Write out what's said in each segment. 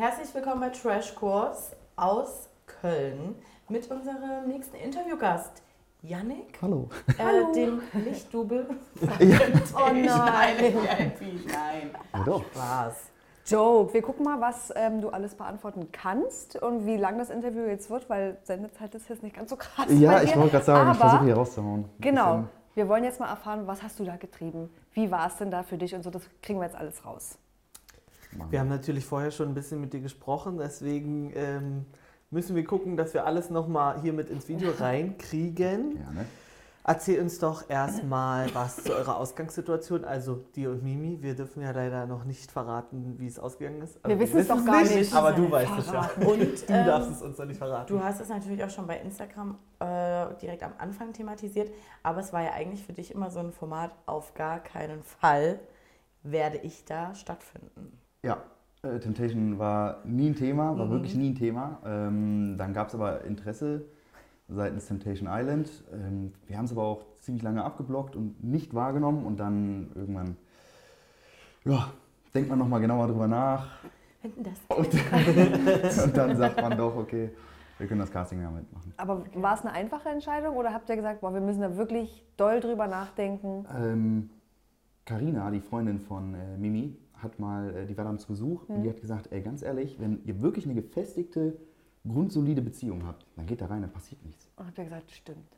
Herzlich willkommen bei Trash Course aus Köln mit unserem nächsten Interviewgast, Yannick. Hallo. Äh, Hallo. Dem Lichtdubel. Ja. Oh nein. nein. Nein. Ja, doch. Spaß. Joke. Wir gucken mal, was ähm, du alles beantworten kannst und wie lang das Interview jetzt wird, weil Sendezeit ist jetzt nicht ganz so krass. Ja, bei ich wollte gerade sagen, ich Aber, versuche hier rauszuhauen. Genau. Wir wollen jetzt mal erfahren, was hast du da getrieben? Wie war es denn da für dich und so? Das kriegen wir jetzt alles raus. Machen Wir haben natürlich vorher schon ein bisschen mit dir gesprochen, deswegen ähm, müssen wir gucken, dass wir alles nochmal hier mit ins Video reinkriegen. Ja, ne? Erzähl uns doch erstmal was zu eurer Ausgangssituation, also dir und Mimi. Wir dürfen ja leider noch nicht verraten, wie es ausgegangen ist. Wir wissen es doch gar nicht. Aber du weißt es ja. Und Du ähm, darfst es uns noch nicht verraten. Du hast es natürlich auch schon bei Instagram äh, direkt am Anfang thematisiert, aber es war ja eigentlich für dich immer so ein Format, auf gar keinen Fall werde ich da stattfinden. Ja, äh, Temptation war nie ein Thema, war Mhm. wirklich nie ein Thema. Ähm, dann gab es aber Interesse seitens Temptation Island. Ähm, wir haben es aber auch ziemlich lange abgeblockt und nicht wahrgenommen. Und dann irgendwann, ja, denkt man nochmal genauer drüber nach. Und, und dann sagt man doch, okay, wir können das Casting ja mitmachen. Aber war es eine einfache Entscheidung oder habt ihr gesagt, boah, wir müssen da wirklich doll drüber nachdenken? Ähm, Carina, die Freundin von äh, Mimi, hat mal äh, die Vadams gesucht und die Hm. hat gesagt, ey, ganz ehrlich, wenn ihr wirklich eine gefestigte, grundsolide Beziehung habt, dann geht da rein, dann passiert nichts. Und habt ihr gesagt, stimmt.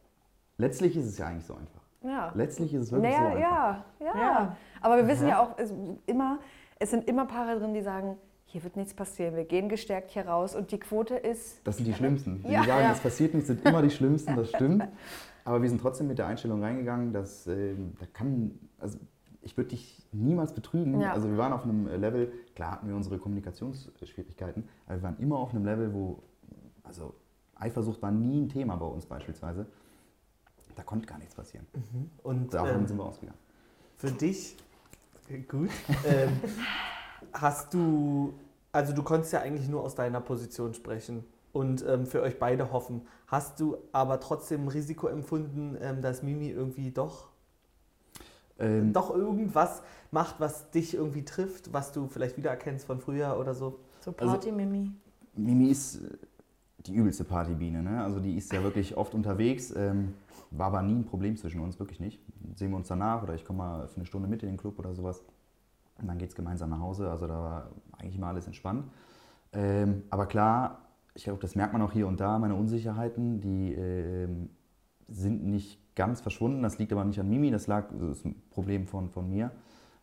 Letztlich ist es ja eigentlich so einfach. Ja. Letztlich ist es wirklich so Naja, einfach. ja, ja, Ja. Aber wir wissen ja auch, es, immer, es sind immer Paare drin, die sagen, hier wird nichts passieren, wir gehen gestärkt hier raus und die Quote ist, Das sind die Schlimmsten. Die Ja. sagen, Ja. es passiert nichts, sind immer die Schlimmsten, das stimmt. Aber wir sind trotzdem mit der Einstellung reingegangen, dass ähm, da kann, also ich würde dich niemals betrügen. Ja. Also wir waren auf einem äh, Level, klar hatten wir unsere Kommunikationsschwierigkeiten, aber wir waren immer auf einem Level, wo, also Eifersucht war nie ein Thema bei uns beispielsweise. Da konnte gar nichts passieren. Und Davon ähm, sind wir ausgegangen. für dich, äh, gut, ähm, hast du, also du konntest ja eigentlich nur aus deiner Position sprechen und ähm, für euch beide hoffen. Hast du aber trotzdem ein Risiko empfunden, ähm, dass Mimi irgendwie doch, Ähm, doch irgendwas macht, was dich irgendwie trifft, was du vielleicht wiedererkennst von früher oder so? so Also- Party-Mimi. Mimi ist äh, die übelste Partybiene. Ne? Also die ist ja wirklich oft unterwegs. Ähm, war aber nie ein Problem zwischen uns, wirklich nicht. Sehen wir uns danach oder ich komme mal für eine Stunde mit in den Club oder sowas. Und dann geht es gemeinsam nach Hause. Also da war eigentlich immer alles entspannt. Ähm, aber klar, ich glaube, das merkt man auch hier und da, meine Unsicherheiten, die ähm, sind nicht ganz verschwunden. Das liegt aber nicht an Mimi, das lag, das ist ein Problem von, von mir,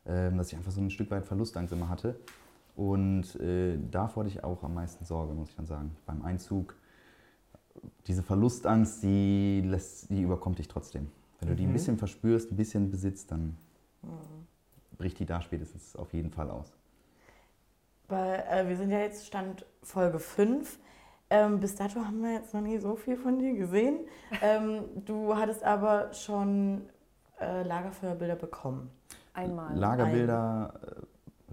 ähm, dass ich einfach so ein Stück weit Verlustangst immer hatte. Und äh, davor hatte ich auch am meisten Sorge, muss ich dann sagen. Beim Einzug, diese Verlustangst, die, lässt, die überkommt dich trotzdem. Wenn du die ein Mhm. bisschen verspürst, ein bisschen besitzt, dann bricht die da spätestens auf jeden Fall aus. Weil, äh, wir sind ja jetzt Stand Folge 5. Ähm, bis dato haben wir jetzt noch nie so viel von dir gesehen. Ähm, du hattest aber schon äh, Lagerfeuerbilder bekommen. einmal. Lagerbilder,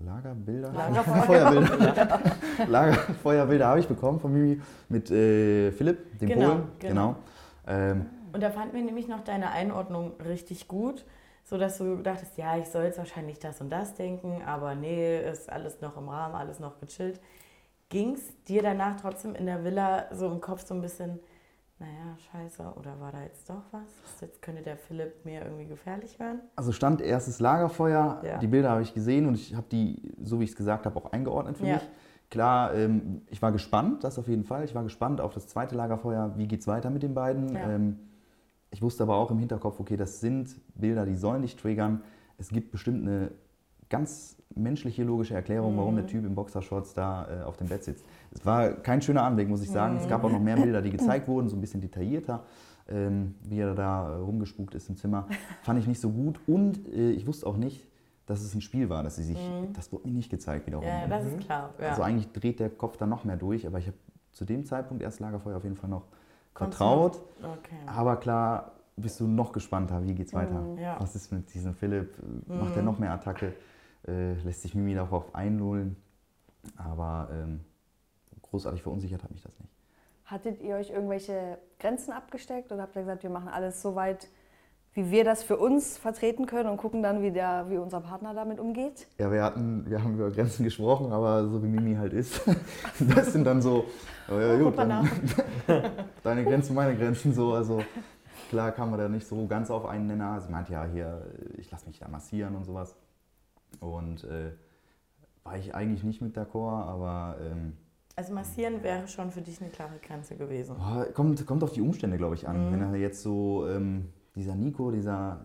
äh, Lagerbilder? Lagerfeuer. Feuerbilder. Lagerfeuerbilder habe ich bekommen von Mimi mit äh, Philipp, dem Genau, Polen. genau. Ähm, Und da fanden wir nämlich noch deine Einordnung richtig gut, sodass du dachtest, ja, ich soll jetzt wahrscheinlich das und das denken, aber nee, ist alles noch im Rahmen, alles noch gechillt. Ging es dir danach trotzdem in der Villa so im Kopf so ein bisschen, naja, scheiße, oder war da jetzt doch was? Jetzt könnte der Philipp mir irgendwie gefährlich werden? Also stand erstes Lagerfeuer, Ja. die Bilder habe ich gesehen und ich habe die, so wie ich es gesagt habe, auch eingeordnet für Ja. mich. Klar, ähm, ich war gespannt, das auf jeden Fall. Ich war gespannt auf das zweite Lagerfeuer, wie geht es weiter mit den beiden. Ja. Ähm, ich wusste aber auch im Hinterkopf, okay, das sind Bilder, die sollen dich triggern. Es gibt bestimmt eine ganz menschliche, logische Erklärung, warum Mhm. der Typ im Boxershorts da äh, auf dem Bett sitzt. Es war kein schöner Anblick, muss ich sagen. Mhm. Es gab auch noch mehr Bilder, die gezeigt wurden, so ein bisschen detaillierter, ähm, wie er da äh, rumgespukt ist im Zimmer. Fand ich nicht so gut und äh, ich wusste auch nicht, dass es ein Spiel war, dass sie sich, das wurde mir nicht gezeigt wiederum. Ja, das ist klar. Ja. Also eigentlich dreht der Kopf dann noch mehr durch, aber ich habe zu dem Zeitpunkt erst Lagerfeuer auf jeden Fall noch vertraut. okay. Aber klar bist du noch gespannter, wie geht's weiter? Ja. Was ist mit diesem Philipp? Macht er noch mehr Attacke? Äh, lässt sich Mimi darauf einlullen? Aber ähm, großartig verunsichert hat mich das nicht. Hattet ihr euch irgendwelche Grenzen abgesteckt oder habt ihr gesagt, wir machen alles so weit, wie wir das für uns vertreten können und gucken dann, wie, der, wie unser Partner damit umgeht? Ja, wir hatten, wir haben über Grenzen gesprochen, aber so wie Mimi halt ist, das sind dann so, oh ja, gut, dann, deine Grenzen, meine Grenzen so, also klar kam man da nicht so ganz auf einen Nenner. Sie meinte ja hier, ich lasse mich da massieren und sowas. Und äh, war ich eigentlich nicht mit d'accord, aber ähm, Also massieren wäre schon für dich eine klare Grenze gewesen. kommt, kommt auf die Umstände, glaube ich, an. Mhm. Wenn er jetzt so, ähm, dieser Nico, dieser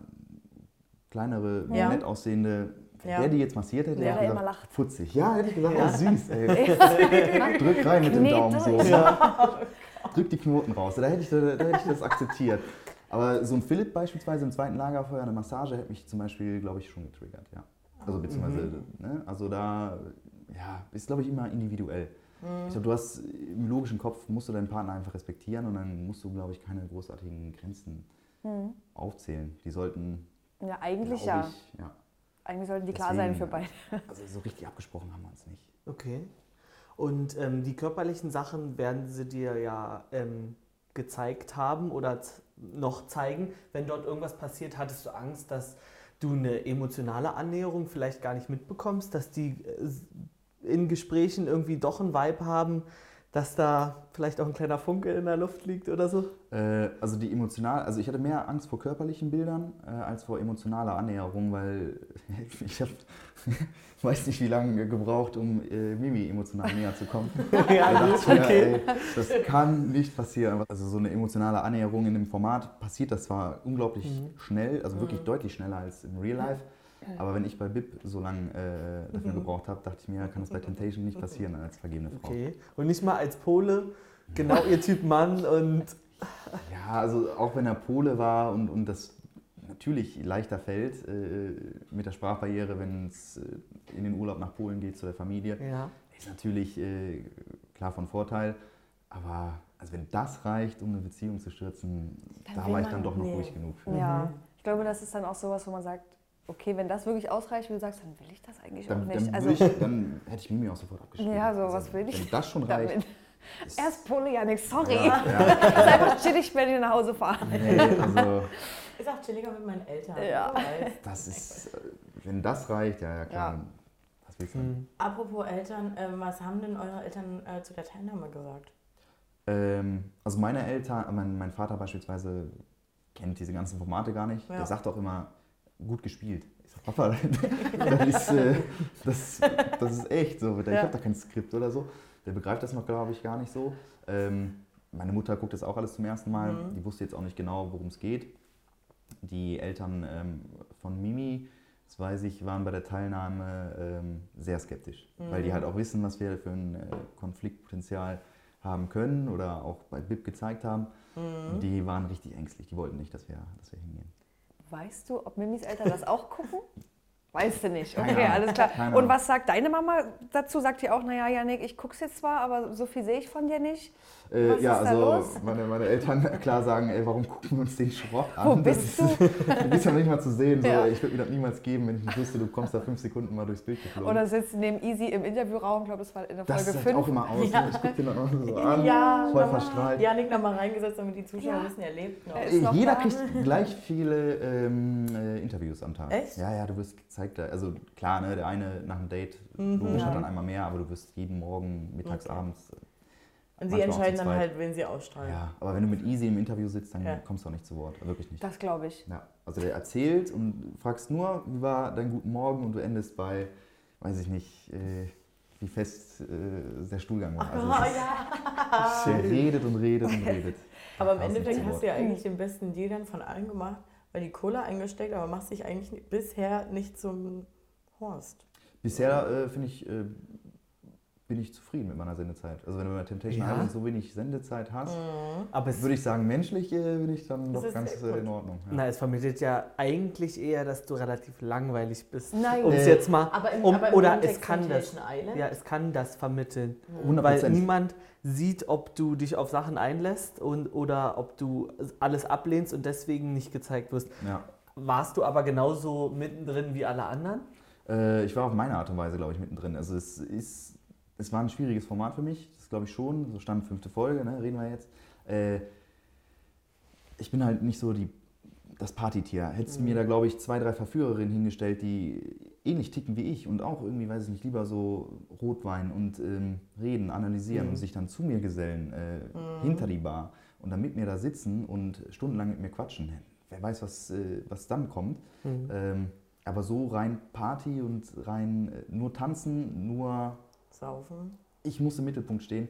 kleinere, Ja. nett aussehende, Ja. der die jetzt massiert hätte, Der, der ich immer gesagt, lacht. Futzig. Ja, hätte ich gesagt, Ja. oh, süß, ey. Drück rein mit dem Daumen so. durch. Drück die Knoten raus. Da hätte, ich, da, da hätte ich das akzeptiert. Aber so ein Philipp beispielsweise im zweiten Lagerfeuer, eine Massage, hätte mich zum Beispiel, glaube ich, schon getriggert, ja. Also beziehungsweise, ne, also da, ja, ist glaube ich immer individuell. Ich glaube, du hast im logischen Kopf, musst du deinen Partner einfach respektieren und dann musst du, glaube ich, keine großartigen Grenzen Mhm. aufzählen. Die sollten, Ja, eigentlich ja. ich, ja. Eigentlich sollten die klar sein Deswegen, für beide. Also so richtig abgesprochen haben wir uns nicht. Okay. Und ähm, die körperlichen Sachen werden sie dir ja ähm, gezeigt haben oder noch zeigen. Wenn dort irgendwas passiert, hattest du Angst, dass du eine emotionale Annäherung vielleicht gar nicht mitbekommst, dass die äh, in Gesprächen irgendwie doch einen Vibe haben, dass da vielleicht auch ein kleiner Funke in der Luft liegt oder so? Äh, also die emotional, also ich hatte mehr Angst vor körperlichen Bildern äh, als vor emotionaler Annäherung, weil ich habe, weiß nicht wie lange gebraucht, um äh, Mimi emotional näher zu kommen. ja, Da dachte ich mir, okay. ey, das kann nicht passieren. Also so eine emotionale Annäherung in dem Format passiert das zwar unglaublich Mhm. schnell, also wirklich deutlich schneller als im Real Life. Aber wenn ich bei Bib so lange äh, dafür gebraucht habe, dachte ich mir, kann das bei Temptation nicht passieren als vergebene Frau. Okay. Und nicht mal als Pole, genau ihr Typ Mann und Ja, also auch wenn er Pole war und, und das natürlich leichter fällt äh, mit der Sprachbarriere, wenn es äh, in den Urlaub nach Polen geht zu der Familie, ja. ist natürlich äh, klar von Vorteil. Aber also wenn das reicht, um eine Beziehung zu stürzen, Dann da war ich dann doch noch nee. ruhig genug für. Ja, ich glaube, das ist dann auch sowas, wo man sagt, okay, wenn das wirklich ausreicht, wie du sagst, dann will ich das eigentlich Dann, auch dann, nicht. würde Also, ich, dann hätte ich Mimi auch sofort abgeschrieben. Ja, so, also, was will ich Wenn das schon reicht. damit. ist- Erst Pole, Janik, sorry. Ja, ja, Lass einfach chillig bei dir nach Hause fahren. nee, also Ist auch chilliger mit meinen Eltern. Ja. das ist, äh, wenn das reicht, ja, ja klar. Ja. Was willst du? Hm. Apropos Eltern, ähm, was haben denn eure Eltern äh, zu der Teilnahme gesagt? Ähm, also meine Eltern, äh, mein, mein Vater beispielsweise kennt diese ganzen Formate gar nicht. Ja. Der sagt auch immer, gut gespielt. Ich sag, Papa, das ist, äh, das, das ist echt so. Ich Ja. habe da kein Skript oder so. Der begreift das noch, glaube ich, gar nicht so. Ähm, meine Mutter guckt das auch alles zum ersten Mal. Mhm. Die wusste jetzt auch nicht genau, worum es geht. Die Eltern ähm, von Mimi, das weiß ich, waren bei der Teilnahme ähm, sehr skeptisch, weil die Mhm. halt auch wissen, was wir für ein äh, Konfliktpotenzial haben können oder auch bei BIP gezeigt haben. Mhm. Und die waren richtig ängstlich, die wollten nicht, dass wir, dass wir hingehen. Weißt du, ob Mimis Eltern das auch gucken? Weißt du nicht. Okay, alles klar. Und was sagt deine Mama dazu? Sagt die auch, naja, Janik, ich guck's jetzt zwar, aber so viel sehe ich von dir nicht. Äh, ja, ist da also los? meine, meine Eltern klar sagen, ey, warum gucken wir uns den Schrott an? Wo Das bist ist- Du bist ja nicht mal zu sehen. So, Ja. Ich würde mir das niemals geben, wenn ich nicht wüsste, du kommst da fünf Sekunden mal durchs Bild geflogen. Oder sitzt neben Easy im Interviewraum, ich glaube, das war in der das Folge sieht auch 5. immer aus. Ja. Ne? Ich gucke den dann auch so an, Ja, voll verstrahlt. Janik nochmal reingesetzt, damit die Zuschauer Ja. wissen, er lebt noch. Er Jeder da. kriegt gleich viele ähm, äh, Interviews am Tag. Echt? Ja, ja, du wirst gezeigt. Also klar, ne, der eine nach dem Date, Mhm. logisch Ja. hat dann einmal mehr, aber du wirst jeden Morgen, mittags, Okay. abends. Und sie entscheiden dann halt, wen sie ausstrahlen. Ja, aber wenn du mit Easy im Interview sitzt, dann Ja. kommst du auch nicht zu Wort. Wirklich nicht. Das glaube ich. Ja, also der erzählt und fragst nur, wie war dein guten Morgen und du endest bei, weiß ich nicht, äh, wie fest äh, der Stuhlgang war. Also Oh, ja. redet und redet und redet. Aber im Endeffekt zu hast du ja eigentlich den besten Deal dann von allen gemacht, weil die Cola eingesteckt, aber machst dich eigentlich bisher nicht zum Horst. Bisher äh, finde ich, äh, bin ich zufrieden mit meiner Sendezeit. Also wenn du bei Temptation Ja? Island so wenig Sendezeit hast, Aber es, würde ich sagen, menschlich äh, bin ich dann Das doch ganz äh, in Ordnung. Ja. na, es vermittelt ja eigentlich eher, dass du relativ langweilig bist. Nein. Um es Äh, jetzt mal, Aber im, um, oder es kann das, Temptation Island? ja, es kann das vermitteln. 100 Weil niemand sieht, ob du dich auf Sachen einlässt und, oder ob du alles ablehnst und deswegen nicht gezeigt wirst. Ja. Warst du aber genauso mittendrin wie alle anderen? Äh, ich war auf meine Art und Weise, glaube ich, mittendrin. Also es ist, es war ein schwieriges Format für mich, das glaube ich schon. So stand fünfte Folge, ne, reden wir jetzt. Äh, ich bin halt nicht so die das Partytier. Hättest du mir da, glaube ich, zwei, drei Verführerinnen hingestellt, die ähnlich ticken wie ich und auch irgendwie, weiß ich nicht, lieber so Rotwein und ähm, reden, analysieren und sich dann zu mir gesellen, äh, hinter die Bar und dann mit mir da sitzen und stundenlang mit mir quatschen. Wer weiß, was, äh, was dann kommt. Ähm, aber so rein Party und rein äh, nur tanzen, nur Saufen. ich muss im Mittelpunkt stehen.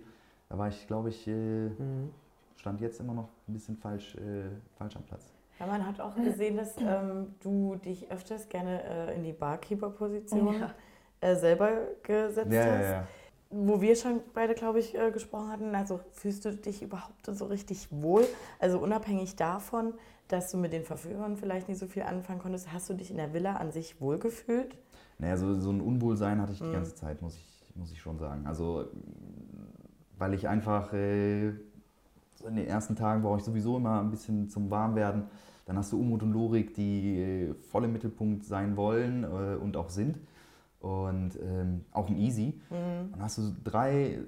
Da war ich, glaube ich, äh, Mhm. stand jetzt immer noch ein bisschen falsch, äh, falsch am Platz. Ja, man hat auch gesehen, dass ähm, du dich öfters gerne äh, in die Barkeeper-Position Ja. äh, selber gesetzt Ja, ja, hast. ja. Wo wir schon beide, glaube ich, äh, gesprochen hatten, also fühlst du dich überhaupt so richtig wohl? Also unabhängig davon, dass du mit den Verführern vielleicht nicht so viel anfangen konntest, hast du dich in der Villa an sich wohlgefühlt? Naja, so, so ein Unwohlsein hatte ich die Mhm. ganze Zeit, muss ich, muss ich schon sagen. Also, weil ich einfach äh, so in den ersten Tagen brauche ich sowieso immer ein bisschen zum Warmwerden. Dann hast du Umut und Lorik, die äh, voll im Mittelpunkt sein wollen äh, und auch sind. Und ähm, auch ein Easy. Mhm. Dann hast du drei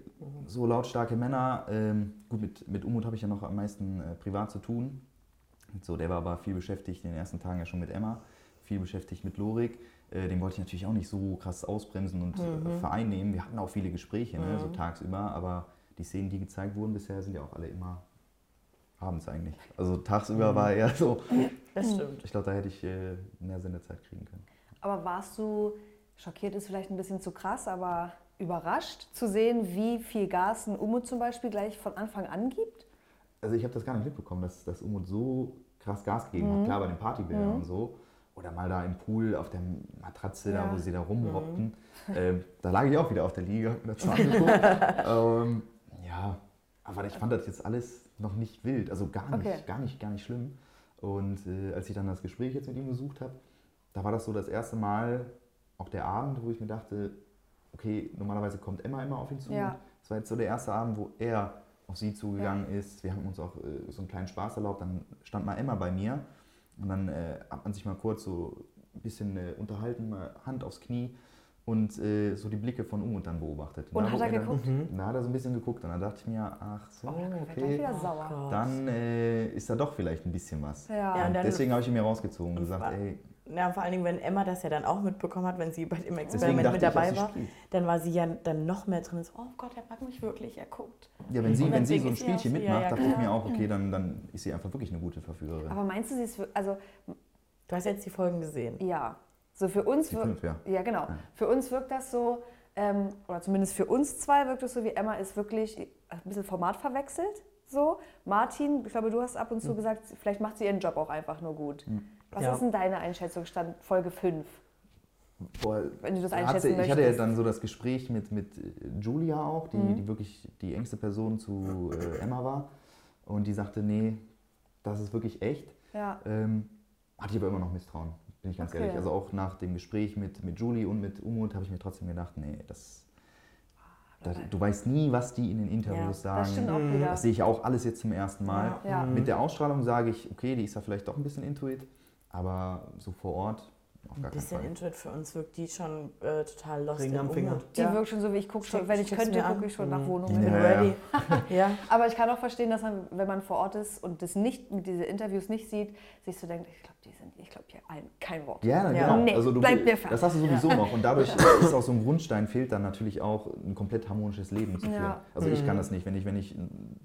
so lautstarke Männer. Ähm, gut, mit, mit Umut habe ich ja noch am meisten äh, privat zu tun. So, der war aber viel beschäftigt in den ersten Tagen ja schon mit Emma, viel beschäftigt mit Lorik. Äh, den wollte ich natürlich auch nicht so krass ausbremsen und äh, vereinnehmen. Wir hatten auch viele Gespräche, ne, so tagsüber, aber die Szenen, die gezeigt wurden bisher, sind ja auch alle immer abends eigentlich. Also tagsüber war eher so, Das stimmt. ich glaube, da hätte ich äh, mehr Sendezeit kriegen können. Aber warst du, schockiert ist vielleicht ein bisschen zu krass, aber überrascht zu sehen, wie viel Gas ein Umut zum Beispiel gleich von Anfang an gibt? Also ich habe das gar nicht mitbekommen, dass, dass Umut so krass Gas gegeben hat. Klar bei den Partybildern und so. Oder mal da im Pool auf der Matratze, da Ja. wo sie da rumrockten. Ähm, da lag ich auch wieder auf der Liege, hab mir das ähm, ja, aber ich fand das jetzt alles noch nicht wild. Also gar nicht, Okay. gar nicht, gar nicht schlimm. Und äh, als ich dann das Gespräch jetzt mit ihm gesucht habe, da war das so das erste Mal, auch der Abend, wo ich mir dachte, okay, normalerweise kommt Emma immer auf ihn zu. Ja. Das war jetzt so der erste Abend, wo er auf sie zugegangen ist. Wir haben uns auch äh, so einen kleinen Spaß erlaubt. Dann stand mal Emma bei mir und dann äh, hat man sich mal kurz so ein bisschen äh, unterhalten, mal Hand aufs Knie und äh, so die Blicke von Umut dann beobachtet. Und da hat er mir dann- geguckt? Da hat er so ein bisschen geguckt und dann dachte ich mir, ach so, Oh, dann er okay, wieder sauer. Gott. dann äh, ist da doch vielleicht ein bisschen was. Ja. Ja, Und und dann- deswegen habe ich ihn mir rausgezogen und Und gesagt, ey, Ja, vor allen Dingen, wenn Emma das ja dann auch mitbekommen hat, wenn sie bei dem Experiment mit ich, dabei sie war, dann war sie ja dann noch mehr drin. So, oh Gott, er mag mich wirklich, er guckt. Ja, wenn sie, wenn sie so ein Spielchen mitmacht, ja, ja, dachte ich mir auch, okay, dann, dann ist sie einfach wirklich eine gute Verführerin. Aber meinst du, sie ist, also Du hast jetzt die Folgen gesehen. ja, so für uns Die fünf, ja. Ja, genau. Ja. Für uns wirkt das so, ähm, oder zumindest für uns zwei wirkt es so, wie Emma ist wirklich ein bisschen Format verwechselt. So. Martin, ich glaube, du hast ab und Hm. zu gesagt, vielleicht macht sie ihren Job auch einfach nur gut. Was Ja. ist denn deine Einschätzung stand Folge 5? Boah, Wenn du das hat sie, einschätzen ich hatte ja möchtest. dann so das Gespräch mit, mit äh, Julia auch, die, Mhm. die wirklich die engste Person zu äh, Emma war. Und die sagte, nee, das ist wirklich echt. Ja. Ähm, hatte ich aber immer noch Misstrauen, bin ich ganz Okay. ehrlich. Also auch nach dem Gespräch mit, mit Julie und mit Umut habe ich mir trotzdem gedacht, nee, das, das, du weißt nie, was die in den Interviews sagen. Das stimmt auch wieder. Das sehe ich auch alles jetzt zum ersten Mal. Ja. Ja. Mit der Ausstrahlung sage ich, okay, die ist ja vielleicht doch ein bisschen Intuit, aber so vor Ort auf Ein gar keinen bisschen. Intuit für uns wirkt die schon äh, total lost Ring in am Finger. Die ja. wirkt schon so, wie ich gucke schon, wenn ich könnte, gucke ich schon nach Mhm. Wohnungen. Ja, ready. ja. Aber ich kann auch verstehen, dass man, wenn man vor Ort ist und das nicht, diese Interviews nicht sieht, sich so denkt, ich glaube, die sind, ich glaube hier ein, kein Wort. Ja, Ja. genau. Nee, also du, bleib mir fern. das hast du sowieso noch. Und dadurch ist auch so ein Grundstein, fehlt dann natürlich auch ein komplett harmonisches Leben zu führen. Ja. Also ich Mhm. kann das nicht. Wenn ich, wenn ich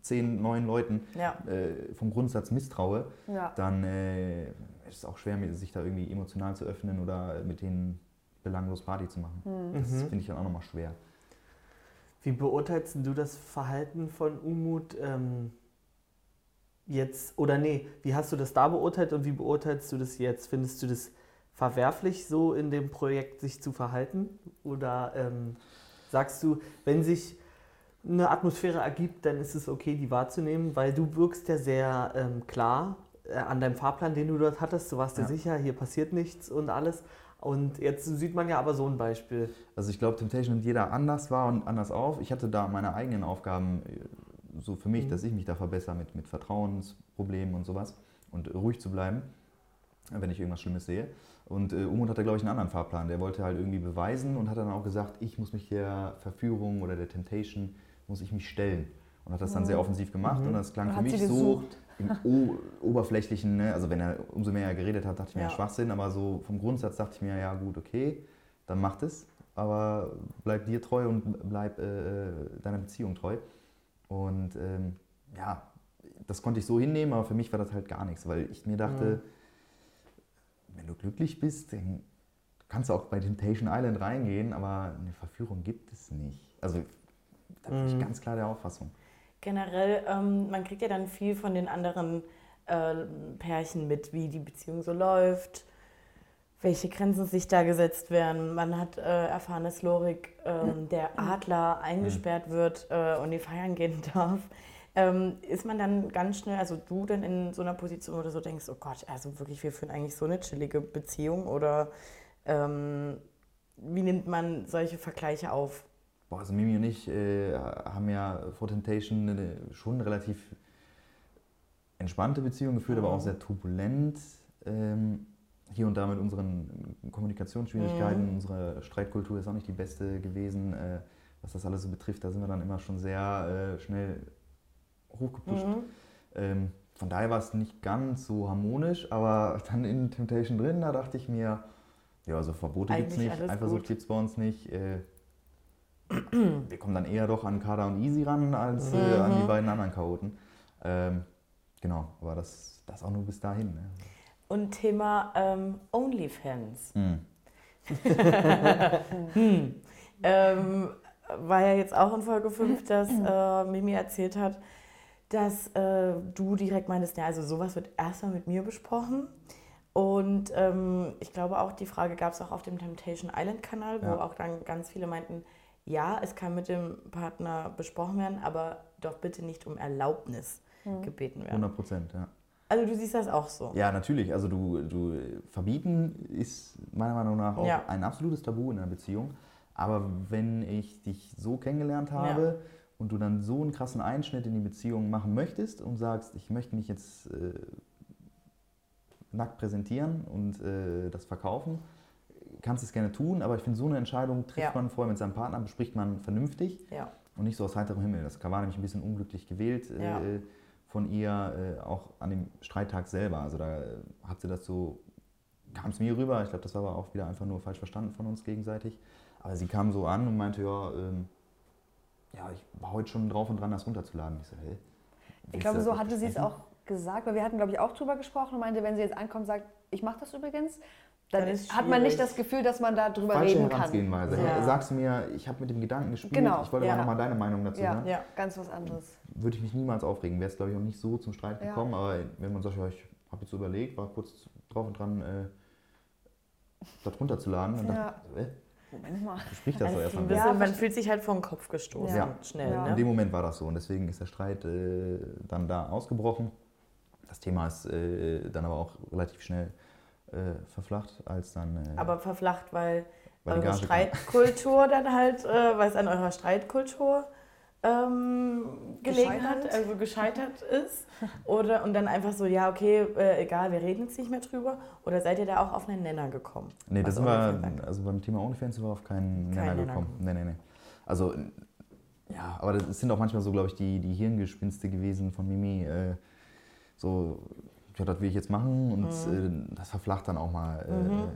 zehn, neun Leuten ja. äh, vom Grundsatz misstraue, Ja. dann äh, ist es auch schwer, sich da irgendwie emotional zu öffnen oder mit denen belanglos Party zu machen. Das Mhm. finde ich dann auch nochmal schwer. Wie beurteilst du das Verhalten von Umut ähm, jetzt, oder nee, wie hast du das da beurteilt und wie beurteilst du das jetzt? Findest du das verwerflich, so in dem Projekt sich zu verhalten? Oder ähm, sagst du, wenn sich eine Atmosphäre ergibt, dann ist es okay, die wahrzunehmen, weil du wirkst ja sehr ähm, klar an deinem Fahrplan, den du dort hattest. Du warst dir Ja. sicher, hier passiert nichts und alles. Und jetzt sieht man ja aber so ein Beispiel. Also ich glaube, Temptation nimmt jeder anders wahr und anders auf. Ich hatte da meine eigenen Aufgaben äh, so für mich, Mhm. dass ich mich da verbessere mit, mit Vertrauensproblemen und sowas und ruhig zu bleiben, wenn ich irgendwas Schlimmes sehe. Und äh, Umut hatte, glaube ich, einen anderen Fahrplan. Der wollte halt irgendwie beweisen und hat dann auch gesagt, ich muss mich der Verführung oder der Temptation, muss ich mich stellen. und hat das dann sehr offensiv gemacht und das klang Und für hat mich sie so gesucht. Im oberflächlichen, ne? also wenn er umso mehr er geredet hat, dachte ich mir ja. Schwachsinn, aber so vom Grundsatz dachte ich mir, ja gut, okay, dann macht es, aber bleib dir treu und bleib äh, äh, deiner Beziehung treu. Und ähm, ja, das konnte ich so hinnehmen, aber für mich war das halt gar nichts, weil ich mir dachte, wenn du glücklich bist, dann kannst du auch bei Temptation Island reingehen, aber eine Verführung gibt es nicht. Also da bin ich ganz klar der Auffassung. Generell, ähm, man kriegt ja dann viel von den anderen äh, Pärchen mit, wie die Beziehung so läuft, welche Grenzen sich da gesetzt werden. Man hat äh, erfahren, dass Lorik, ähm, der Adler, eingesperrt wird äh, und die feiern gehen darf. Ähm, ist man dann ganz schnell, also du dann in so einer Position, wo du so denkst, oh Gott, also wirklich, wir führen eigentlich so eine chillige Beziehung oder ähm, wie nimmt man solche Vergleiche auf? Boah, also Mimi und ich äh, haben ja vor Temptation eine, schon eine relativ entspannte Beziehung geführt, aber auch sehr turbulent. Ähm, hier und da mit unseren Kommunikationsschwierigkeiten, unsere Streitkultur ist auch nicht die beste gewesen, äh, was das alles so betrifft. Da sind wir dann immer schon sehr äh, schnell hochgepusht. Ähm, von daher war es nicht ganz so harmonisch, aber dann in Temptation drin, da dachte ich mir, ja, also Verbote gibt es nicht, Eifersucht gibt es bei uns nicht. Äh, wir kommen dann eher doch an Kada und Easy ran, als äh, an die beiden anderen Chaoten. Ähm, genau, aber das, das auch nur bis dahin. Ne? Und Thema ähm, OnlyFans. Hm. hm. ähm, war ja jetzt auch in Folge 5, dass äh, Mimi erzählt hat, dass äh, du direkt meintest, ja, also sowas wird erstmal mit mir besprochen. Und ähm, ich glaube auch, die Frage gab es auch auf dem Temptation Island Kanal, wo Ja. auch dann ganz viele meinten, ja, es kann mit dem Partner besprochen werden, aber doch bitte nicht um Erlaubnis gebeten werden. 100 Prozent, ja. Also du siehst das auch so. Ja, natürlich. Also du, du verbieten ist meiner Meinung nach auch Ja. ein absolutes Tabu in einer Beziehung. Aber wenn ich dich so kennengelernt habe und du dann so einen krassen Einschnitt in die Beziehung machen möchtest und sagst, ich möchte mich jetzt äh, nackt präsentieren und äh, das verkaufen, kannst es gerne tun. Aber ich finde, so eine Entscheidung trifft Ja. man vorher mit seinem Partner, bespricht man vernünftig Ja. und nicht so aus heiterem Himmel. Das war nämlich ein bisschen unglücklich gewählt äh, Ja. von ihr, äh, auch an dem Streittag selber. Also da äh, hat sie das so, kam es mir rüber. Ich glaube, das war aber auch wieder einfach nur falsch verstanden von uns gegenseitig. Aber sie kam so an und meinte, ja, ähm, ja, ich war heute schon drauf und dran, das runterzuladen. Ich so, hey. Ich glaube, so hatte sie es auch gesagt, weil wir hatten, glaube ich, auch drüber gesprochen und meinte, wenn sie jetzt ankommt sagt, ich mache das übrigens, dann, Dann ist hat man nicht das Gefühl, dass man da drüber Falsche reden kann. Herangehensweise. Ja. Sagst du mir, ich habe mit dem Gedanken gespielt, Genau, ich wollte ja. mal nochmal deine Meinung dazu Ja, hören. Ja. ganz was anderes. würde ich mich niemals aufregen. Wäre es, glaube ich, auch nicht so zum Streit Ja. gekommen. Aber wenn man sagt, ja, ich habe jetzt so überlegt, war kurz drauf und dran, äh, das runterzuladen, dann Ja. dachte äh, Moment mal. sprich das Also ist ein erstmal. bisschen, Ja, man fühlt sich halt vor den Kopf gestoßen, Ja. schnell. Ja. In Ne? dem Moment war das so und deswegen ist der Streit äh, dann da ausgebrochen. Das Thema ist äh, dann aber auch relativ schnell äh, verflacht, als dann. Äh, Aber verflacht, weil eure. Streitkultur dann halt, äh, weil es an eurer Streitkultur ähm, gelegen Gescheitert? hat, also gescheitert ist. Oder und dann einfach so, ja, okay, äh, egal, wir reden jetzt nicht mehr drüber. Oder seid ihr da auch auf einen Nenner gekommen? Nee, da was sind wir, OnlyFans angeht? also beim Thema OnlyFans sind wir auf keinen Keinen Nenner Nenner gekommen. Nee, nee, nee. Also, ja, aber das sind auch manchmal so, glaube ich, die, die Hirngespinste gewesen von Mimi. Äh, so, ja, das will ich jetzt machen und Mhm. äh, das verflacht dann auch mal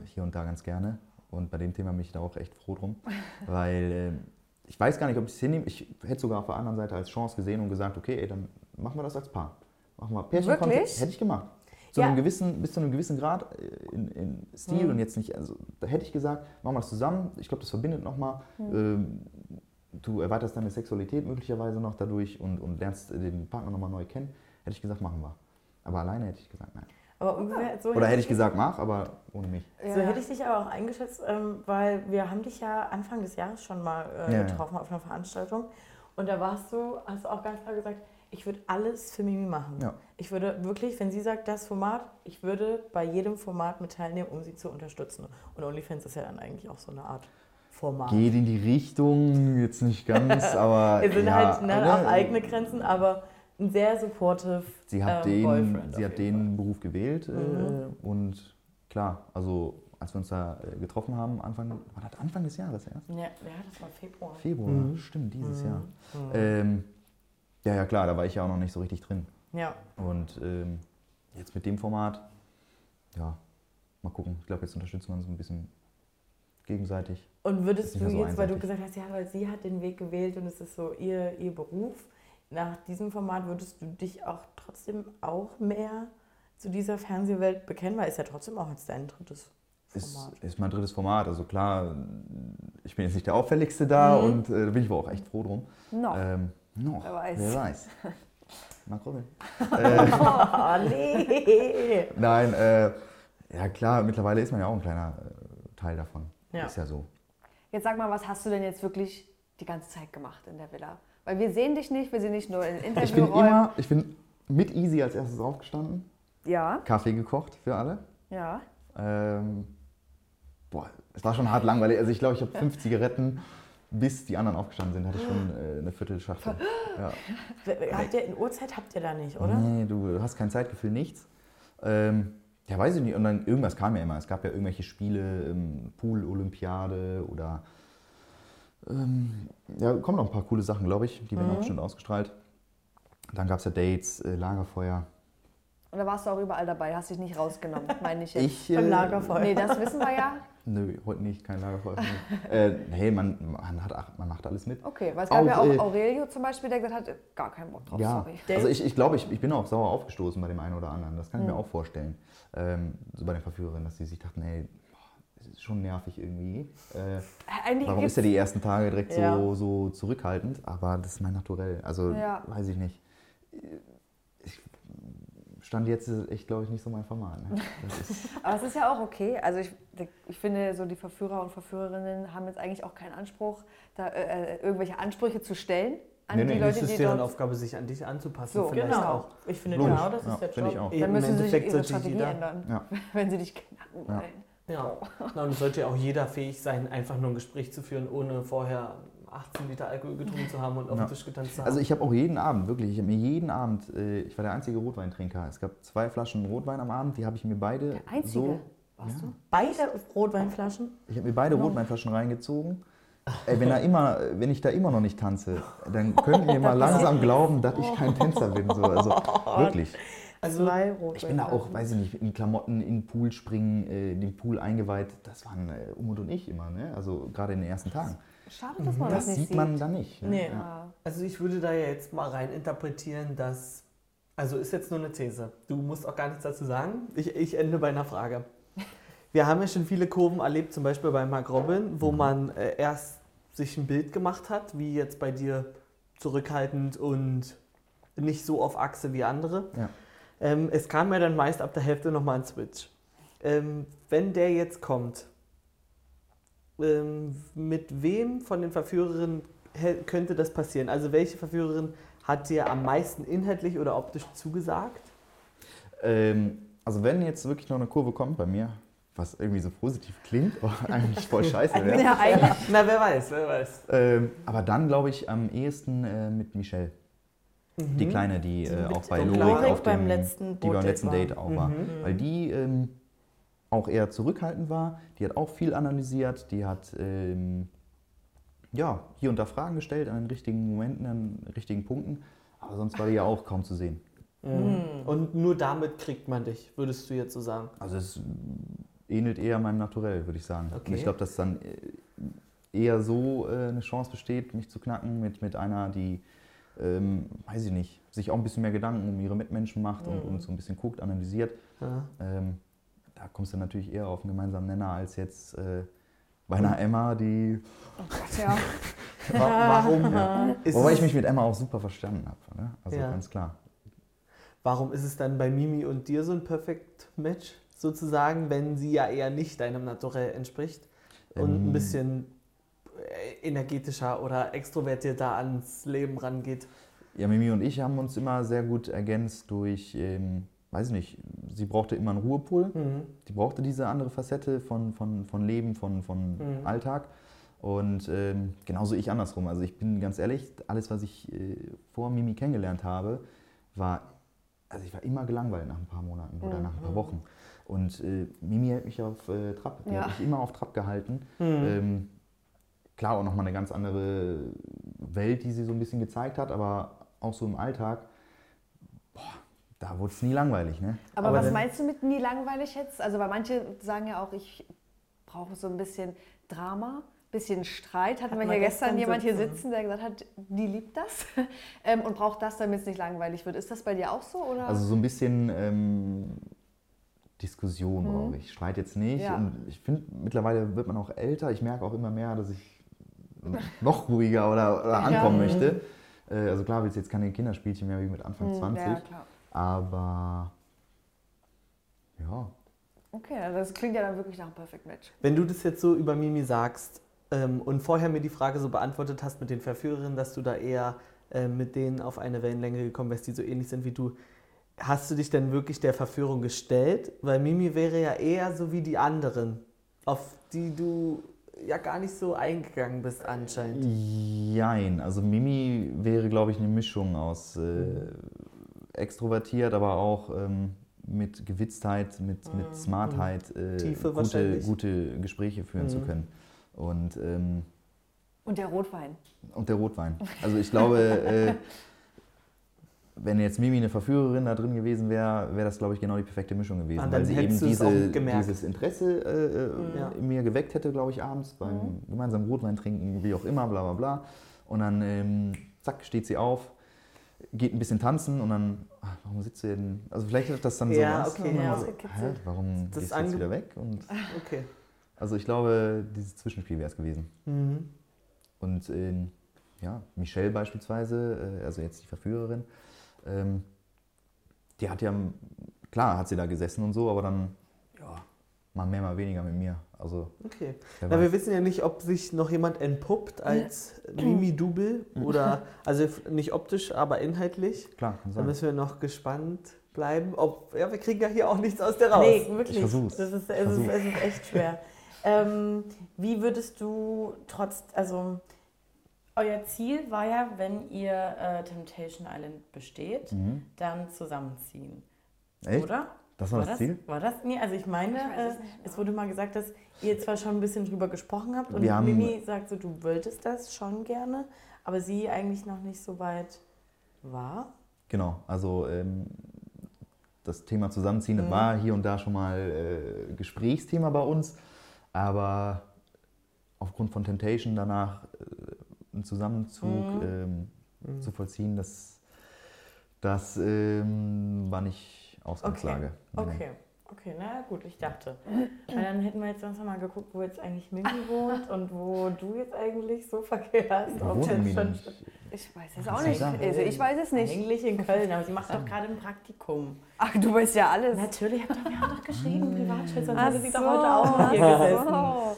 äh, hier und da ganz gerne. Und bei dem Thema bin ich da auch echt froh drum, weil äh, ich weiß gar nicht, ob ich es hinnehme. Ich hätte sogar auf der anderen Seite als Chance gesehen und gesagt, okay, ey, dann machen wir das als Paar. Machen wir Pärchen Wirklich? Hätte ich gemacht. Zu Ja. einem gewissen, bis zu einem gewissen Grad äh, in, in Stil Mhm. und jetzt nicht, also da hätte ich gesagt, machen wir das zusammen. Ich glaube, das verbindet nochmal. Mhm. Ähm, du erweiterst deine Sexualität möglicherweise noch dadurch und, und lernst äh, den Partner nochmal neu kennen. Hätte ich gesagt, machen wir. Aber alleine hätte ich gesagt, nein. Aber ungefähr so Oder hätte ich gesagt, mach, aber ohne mich. So hätte ich dich aber auch eingeschätzt, ähm, weil wir haben dich ja Anfang des Jahres schon mal äh, Ja, ja. getroffen auf einer Veranstaltung. Und da warst du, hast du auch ganz klar gesagt, ich würde alles für Mimi machen. Ja. Ich würde wirklich, wenn sie sagt, das Format, ich würde bei jedem Format mit teilnehmen, um sie zu unterstützen. Und OnlyFans ist ja dann eigentlich auch so eine Art Format. Geht in die Richtung, jetzt nicht ganz, aber. Es sind ja, halt ne, auch eigene Grenzen, aber ein sehr supportive Sie hat ähm, den, Boyfriend sie auf hat jeden den Beruf gewählt äh, Mhm. und klar, also als wir uns da äh, getroffen haben, Anfang, war das Anfang des Jahres erst? Fall. Ja, ja, das war Februar. Februar, Mhm. stimmt, dieses Mhm. Jahr. Mhm. Ähm, Ja, ja, klar, da war ich ja auch noch nicht so richtig drin. Ja. Und ähm, jetzt mit dem Format, ja, mal gucken. Ich glaube, jetzt unterstützen wir uns ein bisschen gegenseitig. Und würdest du mehr jetzt, so weil du einseitig. gesagt hast, ja, weil sie hat den Weg gewählt und es ist so ihr, ihr Beruf, nach diesem Format würdest du dich auch trotzdem auch mehr zu dieser Fernsehwelt bekennen, weil es ja trotzdem auch jetzt dein drittes Ist, Format. ist mein drittes Format. Also klar, ich bin jetzt nicht der Auffälligste da Mhm. und äh, da bin ich aber auch echt froh drum. Noch. Ähm, noch. Wer weiß. Wer weiß. Mal gucken. äh, Oh, nee! nein, äh, ja klar, mittlerweile ist man ja auch ein kleiner äh, Teil davon. Ja. Ist ja so. Jetzt sag mal, was hast du denn jetzt wirklich die ganze Zeit gemacht in der Villa? Weil wir sehen dich nicht, wir sehen dich nur in Ich bin Interviewräumen. immer, ich bin mit Easy als erstes aufgestanden, Ja, Kaffee gekocht für alle. ja. Ähm, boah, es war schon hart langweilig. Also ich glaube, ich habe fünf Zigaretten, bis die anderen aufgestanden sind, hatte ich schon äh, eine Viertelschachtel. Ja. Habt ihr in Uhrzeit habt ihr da nicht, oder? Nee, du hast kein Zeitgefühl, nichts. Ähm, ja, weiß ich nicht. Und dann irgendwas kam ja immer. Es gab ja irgendwelche Spiele, ähm, Pool-Olympiade oder ähm, ja, kommen noch ein paar coole Sachen, glaube ich. Die werden auch bestimmt ausgestrahlt. Dann gab es ja Dates, äh, Lagerfeuer. Und da warst du auch überall dabei, hast dich nicht rausgenommen, meine ich jetzt. Ich, Beim äh, Lagerfeuer. Nee, das wissen wir ja. Nö, heute nicht, kein Lagerfeuer. äh, nee, man, man, hat, man macht alles mit. Okay, weil es gab ja Auch, auch äh, Aurelio zum Beispiel, der gesagt hat, gar keinen Bock drauf, Ja, sorry. also ich, ich glaube, ich, ich bin auch sauer aufgestoßen bei dem einen oder anderen. Das kann ich Mhm. mir auch vorstellen. Ähm, so bei den Verführerinnen, dass die sich dachten, ey, boah, das ist schon nervig irgendwie. Äh, Eigentlich warum ist er die ersten Tage direkt Ja. so, so zurückhaltend? Aber das ist mein Naturell. Also Ja. weiß ich nicht. Ich stand jetzt echt, glaube ich, nicht so mein Format. Ne? Aber es ist ja auch okay. Also ich, ich finde, so die Verführer und Verführerinnen haben jetzt eigentlich auch keinen Anspruch, da äh, irgendwelche Ansprüche zu stellen an Nee, die nee, Leute, Es ist die deren dort... Aufgabe, sich an dich anzupassen. So, vielleicht Genau. auch. Ich finde Logisch. genau, das Ja, ist der finde Job. ich auch. Dann müssen sie sich ihre Strategie ändern, Ja. wenn sie dich knacken Ja. wollen. Ja, Na, und es sollte ja auch jeder fähig sein, einfach nur ein Gespräch zu führen, ohne vorher 18 Liter Alkohol getrunken zu haben und auf Ja. den Tisch getanzt zu haben. also ich habe auch jeden Abend, wirklich, ich habe mir jeden Abend, äh, ich war der einzige Rotweintrinker. Es gab zwei Flaschen Rotwein am Abend, die habe ich mir beide Der Einzige, so warst Ja. du? Beide Rotweinflaschen. Ich habe mir beide Rotweinflaschen reingezogen. Ey, wenn, da immer, wenn ich da immer noch nicht tanze, dann könnt ihr mal langsam glauben, dass ich kein Tänzer bin. So. Also wirklich. Also, Zwei Rotweinflaschen. Ich bin da auch, weiß ich nicht, in Klamotten in den Pool springen, äh, in den Pool eingeweiht. Das waren äh, Umut und ich immer, ne? Also gerade in den ersten Tagen. Schade, dass man das, Das nicht sieht sieht. man da nicht. Ne? Nee. Ja. Also ich würde da ja jetzt mal rein interpretieren, dass. Also ist jetzt nur eine These. Du musst auch gar nichts dazu sagen. Ich, ich ende bei einer Frage. Wir haben ja schon viele Kurven erlebt, zum Beispiel bei Mark Robin, wo man äh, erst sich ein Bild gemacht hat, wie jetzt bei dir zurückhaltend und nicht so auf Achse wie andere. Ja. Ähm, es kam ja dann meist ab der Hälfte nochmal ein Switch. Ähm, wenn der jetzt kommt, ähm, mit wem von den Verführerinnen könnte das passieren? Also welche Verführerin hat dir am meisten inhaltlich oder optisch zugesagt? Ähm, also wenn jetzt wirklich noch eine Kurve kommt bei mir, was irgendwie so positiv klingt, aber eigentlich voll scheiße wäre. Ja, eigentlich. Na, wer weiß, wer weiß. Ähm, aber dann glaube ich am ehesten äh, mit Michelle. Die Kleine, die äh, auch bei Lorik auf beim dem, letzten die beim letzten war. Date auch war. Mhm. Weil die ähm, auch eher zurückhaltend war. Die hat auch viel analysiert. Die hat ähm, ja, hier und da Fragen gestellt an den richtigen Momenten, an den richtigen Punkten. Aber sonst war die ja auch kaum zu sehen. Mhm. Und nur damit kriegt man dich, würdest du jetzt so sagen. Also es ähnelt eher meinem Naturell, würde ich sagen. Okay. Und ich glaube, dass dann äh, eher so äh, eine Chance besteht, mich zu knacken mit, mit einer, die, ähm, weiß ich nicht, sich auch ein bisschen mehr Gedanken um ihre Mitmenschen macht und, und so ein bisschen guckt, analysiert. Ja. Ähm, da kommst du natürlich eher auf einen gemeinsamen Nenner als jetzt äh, bei einer Emma, die. Ja. Wa- Warum, ist Wobei ich mich mit Emma auch super verstanden habe. Ne? Also Ja. ganz klar. warum ist es dann bei Mimi und dir so ein Perfect Match sozusagen, wenn sie ja eher nicht deinem Naturell entspricht und ein Ähm, bisschen äh, energetischer oder extrovertierter ans Leben rangeht? Ja, Mimi und ich haben uns immer sehr gut ergänzt durch, ähm, weiß ich nicht, sie brauchte immer einen Ruhepol. Mhm. Die brauchte diese andere Facette von, von, von Leben, von, von Mhm. Alltag. Und ähm, genauso ich andersrum. Also ich bin ganz ehrlich, alles, was ich äh, vor Mimi kennengelernt habe, war, also ich war immer gelangweilt nach ein paar Monaten oder nach ein paar Wochen. Und äh, Mimi hält mich auf äh, Trab, die Ja. hat mich immer auf Trab gehalten. Mhm. Ähm, klar auch nochmal eine ganz andere Welt, die sie so ein bisschen gezeigt hat, aber auch so im Alltag, boah, da wurde es nie langweilig. Ne? Aber, Aber was meinst du mit nie langweilig jetzt? Also, weil manche sagen ja auch, ich brauche so ein bisschen Drama, bisschen Streit. Hatten Hatten wir hier gestern gestern jemand hier sitzen. der gesagt hat, die liebt das ähm, und braucht das, damit es nicht langweilig wird. Ist das bei dir auch so? Oder? Also so ein bisschen ähm, Diskussion brauche ich. Streit jetzt nicht. Ja. Und ich finde, mittlerweile wird man auch älter. Ich merke auch immer mehr, dass ich noch ruhiger oder, oder ankommen Ja. möchte. Äh, also klar, willst jetzt keine Kinderspielchen mehr wie mit Anfang Hm, 20. Ja, klar. Aber ja, Okay, also das klingt ja dann wirklich nach einem Perfect Match. Wenn du das jetzt so über Mimi sagst ähm, und vorher mir die Frage so beantwortet hast mit den Verführerinnen, dass du da eher äh, mit denen auf eine Wellenlänge gekommen bist, die so ähnlich sind wie du, hast du dich denn wirklich der Verführung gestellt? Weil Mimi wäre ja eher so wie die anderen, auf die du ja gar nicht so eingegangen bist anscheinend. jein. Also Mimi wäre, glaube ich, eine Mischung aus äh, extrovertiert, aber auch ähm, mit Gewitztheit, mit, mit Smartheit äh, Tiefe gute, gute Gespräche führen zu Mhm. können. Und ähm, Und der Rotwein. Und der Rotwein. Also ich glaube, äh, wenn jetzt Mimi eine Verführerin da drin gewesen wäre, wäre das, glaube ich, genau die perfekte Mischung gewesen. Ah, dann weil sie eben diese, dieses Interesse äh, äh, Ja. in mir geweckt hätte, glaube ich, abends beim gemeinsamen Rotwein trinken, wie auch immer, bla bla bla. Und dann, ähm, zack, steht sie auf, geht ein bisschen tanzen und dann, ach, warum sitzt sie denn? Also vielleicht ist das dann so Ja, was. okay. und dann Ja. so, hä, warum Das gehst du jetzt wieder weg? Und Okay. also ich glaube, dieses Zwischenspiel wäre es gewesen. Mhm. Und ähm, ja, Michelle beispielsweise, äh, also jetzt die Verführerin, ähm, die hat ja, klar hat sie da gesessen und so, aber dann, ja, mal mehr, mal weniger mit mir. Also, Okay. Na, wir wissen ja nicht, ob sich noch jemand entpuppt als Mimi-Double oder, also nicht optisch, aber inhaltlich. Klar, kann Da sein. müssen wir noch gespannt bleiben. Ob, ja, wir kriegen ja hier auch nichts aus der raus. Nee, wirklich. Ich versuch's. Das ist, Ich es, ist, es ist echt schwer. ähm, wie würdest du trotz, also euer Ziel war ja, wenn ihr äh, Temptation Island besteht, Mhm. dann zusammenziehen. Echt? Oder? Das war das Ziel? War das? Nee, also ich meine, Ich es äh, es wurde mal gesagt, dass ihr zwar schon ein bisschen drüber gesprochen habt und Wir haben- Mimi sagt so, du wolltest das schon gerne, aber sie eigentlich noch nicht so weit war. Genau, also ähm, das Thema Zusammenziehen Mhm. war hier und da schon mal äh, Gesprächsthema bei uns, aber aufgrund von Temptation danach einen Zusammenzug Mhm. ähm, Mhm. zu vollziehen, das, das ähm, war nicht Ausgangslage. Nee, nee. Okay, okay, na gut, ich dachte. Weil dann hätten wir jetzt sonst noch mal geguckt, wo jetzt eigentlich Mimi wohnt und wo du jetzt eigentlich so verkehrst. Wo wohnt das Ich weiß es auch nicht. sagen? Also ich weiß es nicht. Eigentlich in Köln, aber sie macht doch gerade ein Praktikum. Ach, du weißt ja alles. Natürlich, habt ihr- wir haben doch geschrieben, Privatschutz, sonst hätte sie doch so, heute auch hier ach gesessen.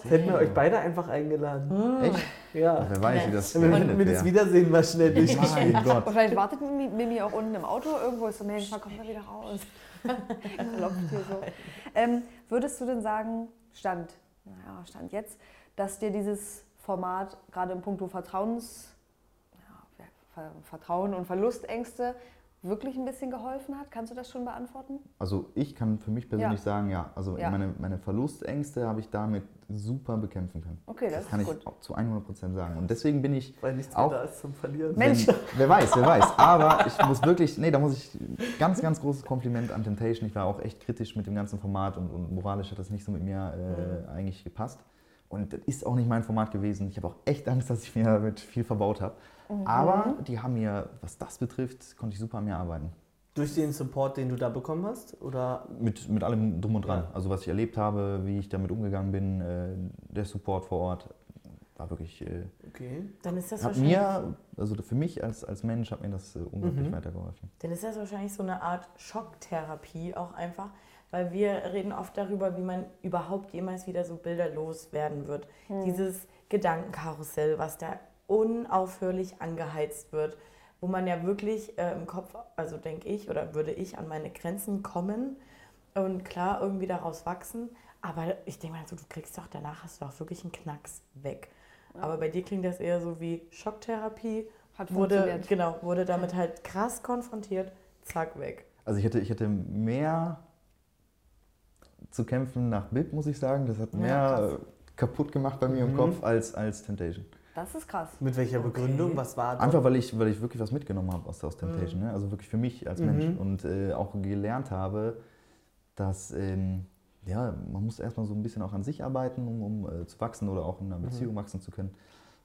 so. Hätten wir euch beide einfach eingeladen. Echt? Ja. Wer weiß, wie das geendet mir das. Wiedersehen mal schnell Mein durchgespielt. Gott. Und vielleicht wartet Mimi, auch unten im Auto irgendwo, ist so, Mensch, wann kommt er wieder raus? Klopft hier so. Ähm, würdest du denn sagen, Stand, naja, Stand jetzt, dass dir dieses Format gerade im Punkto Vertrauens, Vertrauen und Verlustängste wirklich ein bisschen geholfen hat? Kannst du das schon beantworten? Also ich kann für mich persönlich Ja. sagen, ja, also Ja. Meine, meine Verlustängste habe ich damit super bekämpfen können. Okay, das, Das kann ist ich gut. auch zu 100% sagen. Und deswegen bin ich Weil nichts Auch- mehr da ist zum Verlieren. Mensch. Wenn, wer weiß, wer weiß. Aber ich muss wirklich, nee, da muss ich ganz, ganz großes Kompliment an Temptation. Ich war auch echt kritisch mit dem ganzen Format und, und moralisch hat das nicht so mit mir äh, eigentlich gepasst. Und das ist auch nicht mein Format gewesen. Ich habe auch echt Angst, dass ich mir damit viel verbaut habe. Aber die haben mir, was das betrifft, konnte ich super an mir arbeiten. Durch den Support, den du da bekommen hast? Oder Mit, mit allem drum und dran. Ja. Also was ich erlebt habe, wie ich damit umgegangen bin, äh, der Support vor Ort, war wirklich, äh, okay. Dann ist das hat mir, also für mich als, als Mensch, hat mir das äh, unglaublich Mhm. weitergeholfen. dann ist das wahrscheinlich so eine Art Schocktherapie auch einfach, weil wir reden oft darüber, wie man überhaupt jemals wieder so bilderlos werden wird. Dieses Gedankenkarussell, was da unaufhörlich angeheizt wird, wo man ja wirklich äh, im Kopf, also denke ich oder würde ich an meine Grenzen kommen und klar irgendwie daraus wachsen. Aber ich denke mal so, du kriegst doch danach hast du auch wirklich einen Knacks weg. Aber bei dir klingt das eher so wie Schocktherapie. Hat Wurde, genau, wurde damit halt krass konfrontiert, zack, weg. Also ich hätte, ich hätte mehr zu kämpfen nach Bib, muss ich sagen. Das hat Ja, mehr äh, kaputt gemacht bei mir im Mhm. Kopf als, als Temptation. Das ist krass. Mit welcher Okay. Begründung? Was war Einfach weil ich, weil ich wirklich was mitgenommen habe aus, aus Mhm. Temptation. Ne? Also wirklich für mich als Mhm. Mensch. Und äh, auch gelernt habe, dass ähm, ja, man muss erstmal so ein bisschen auch an sich arbeiten, um, um äh, zu wachsen oder auch in einer Mhm. Beziehung wachsen zu können.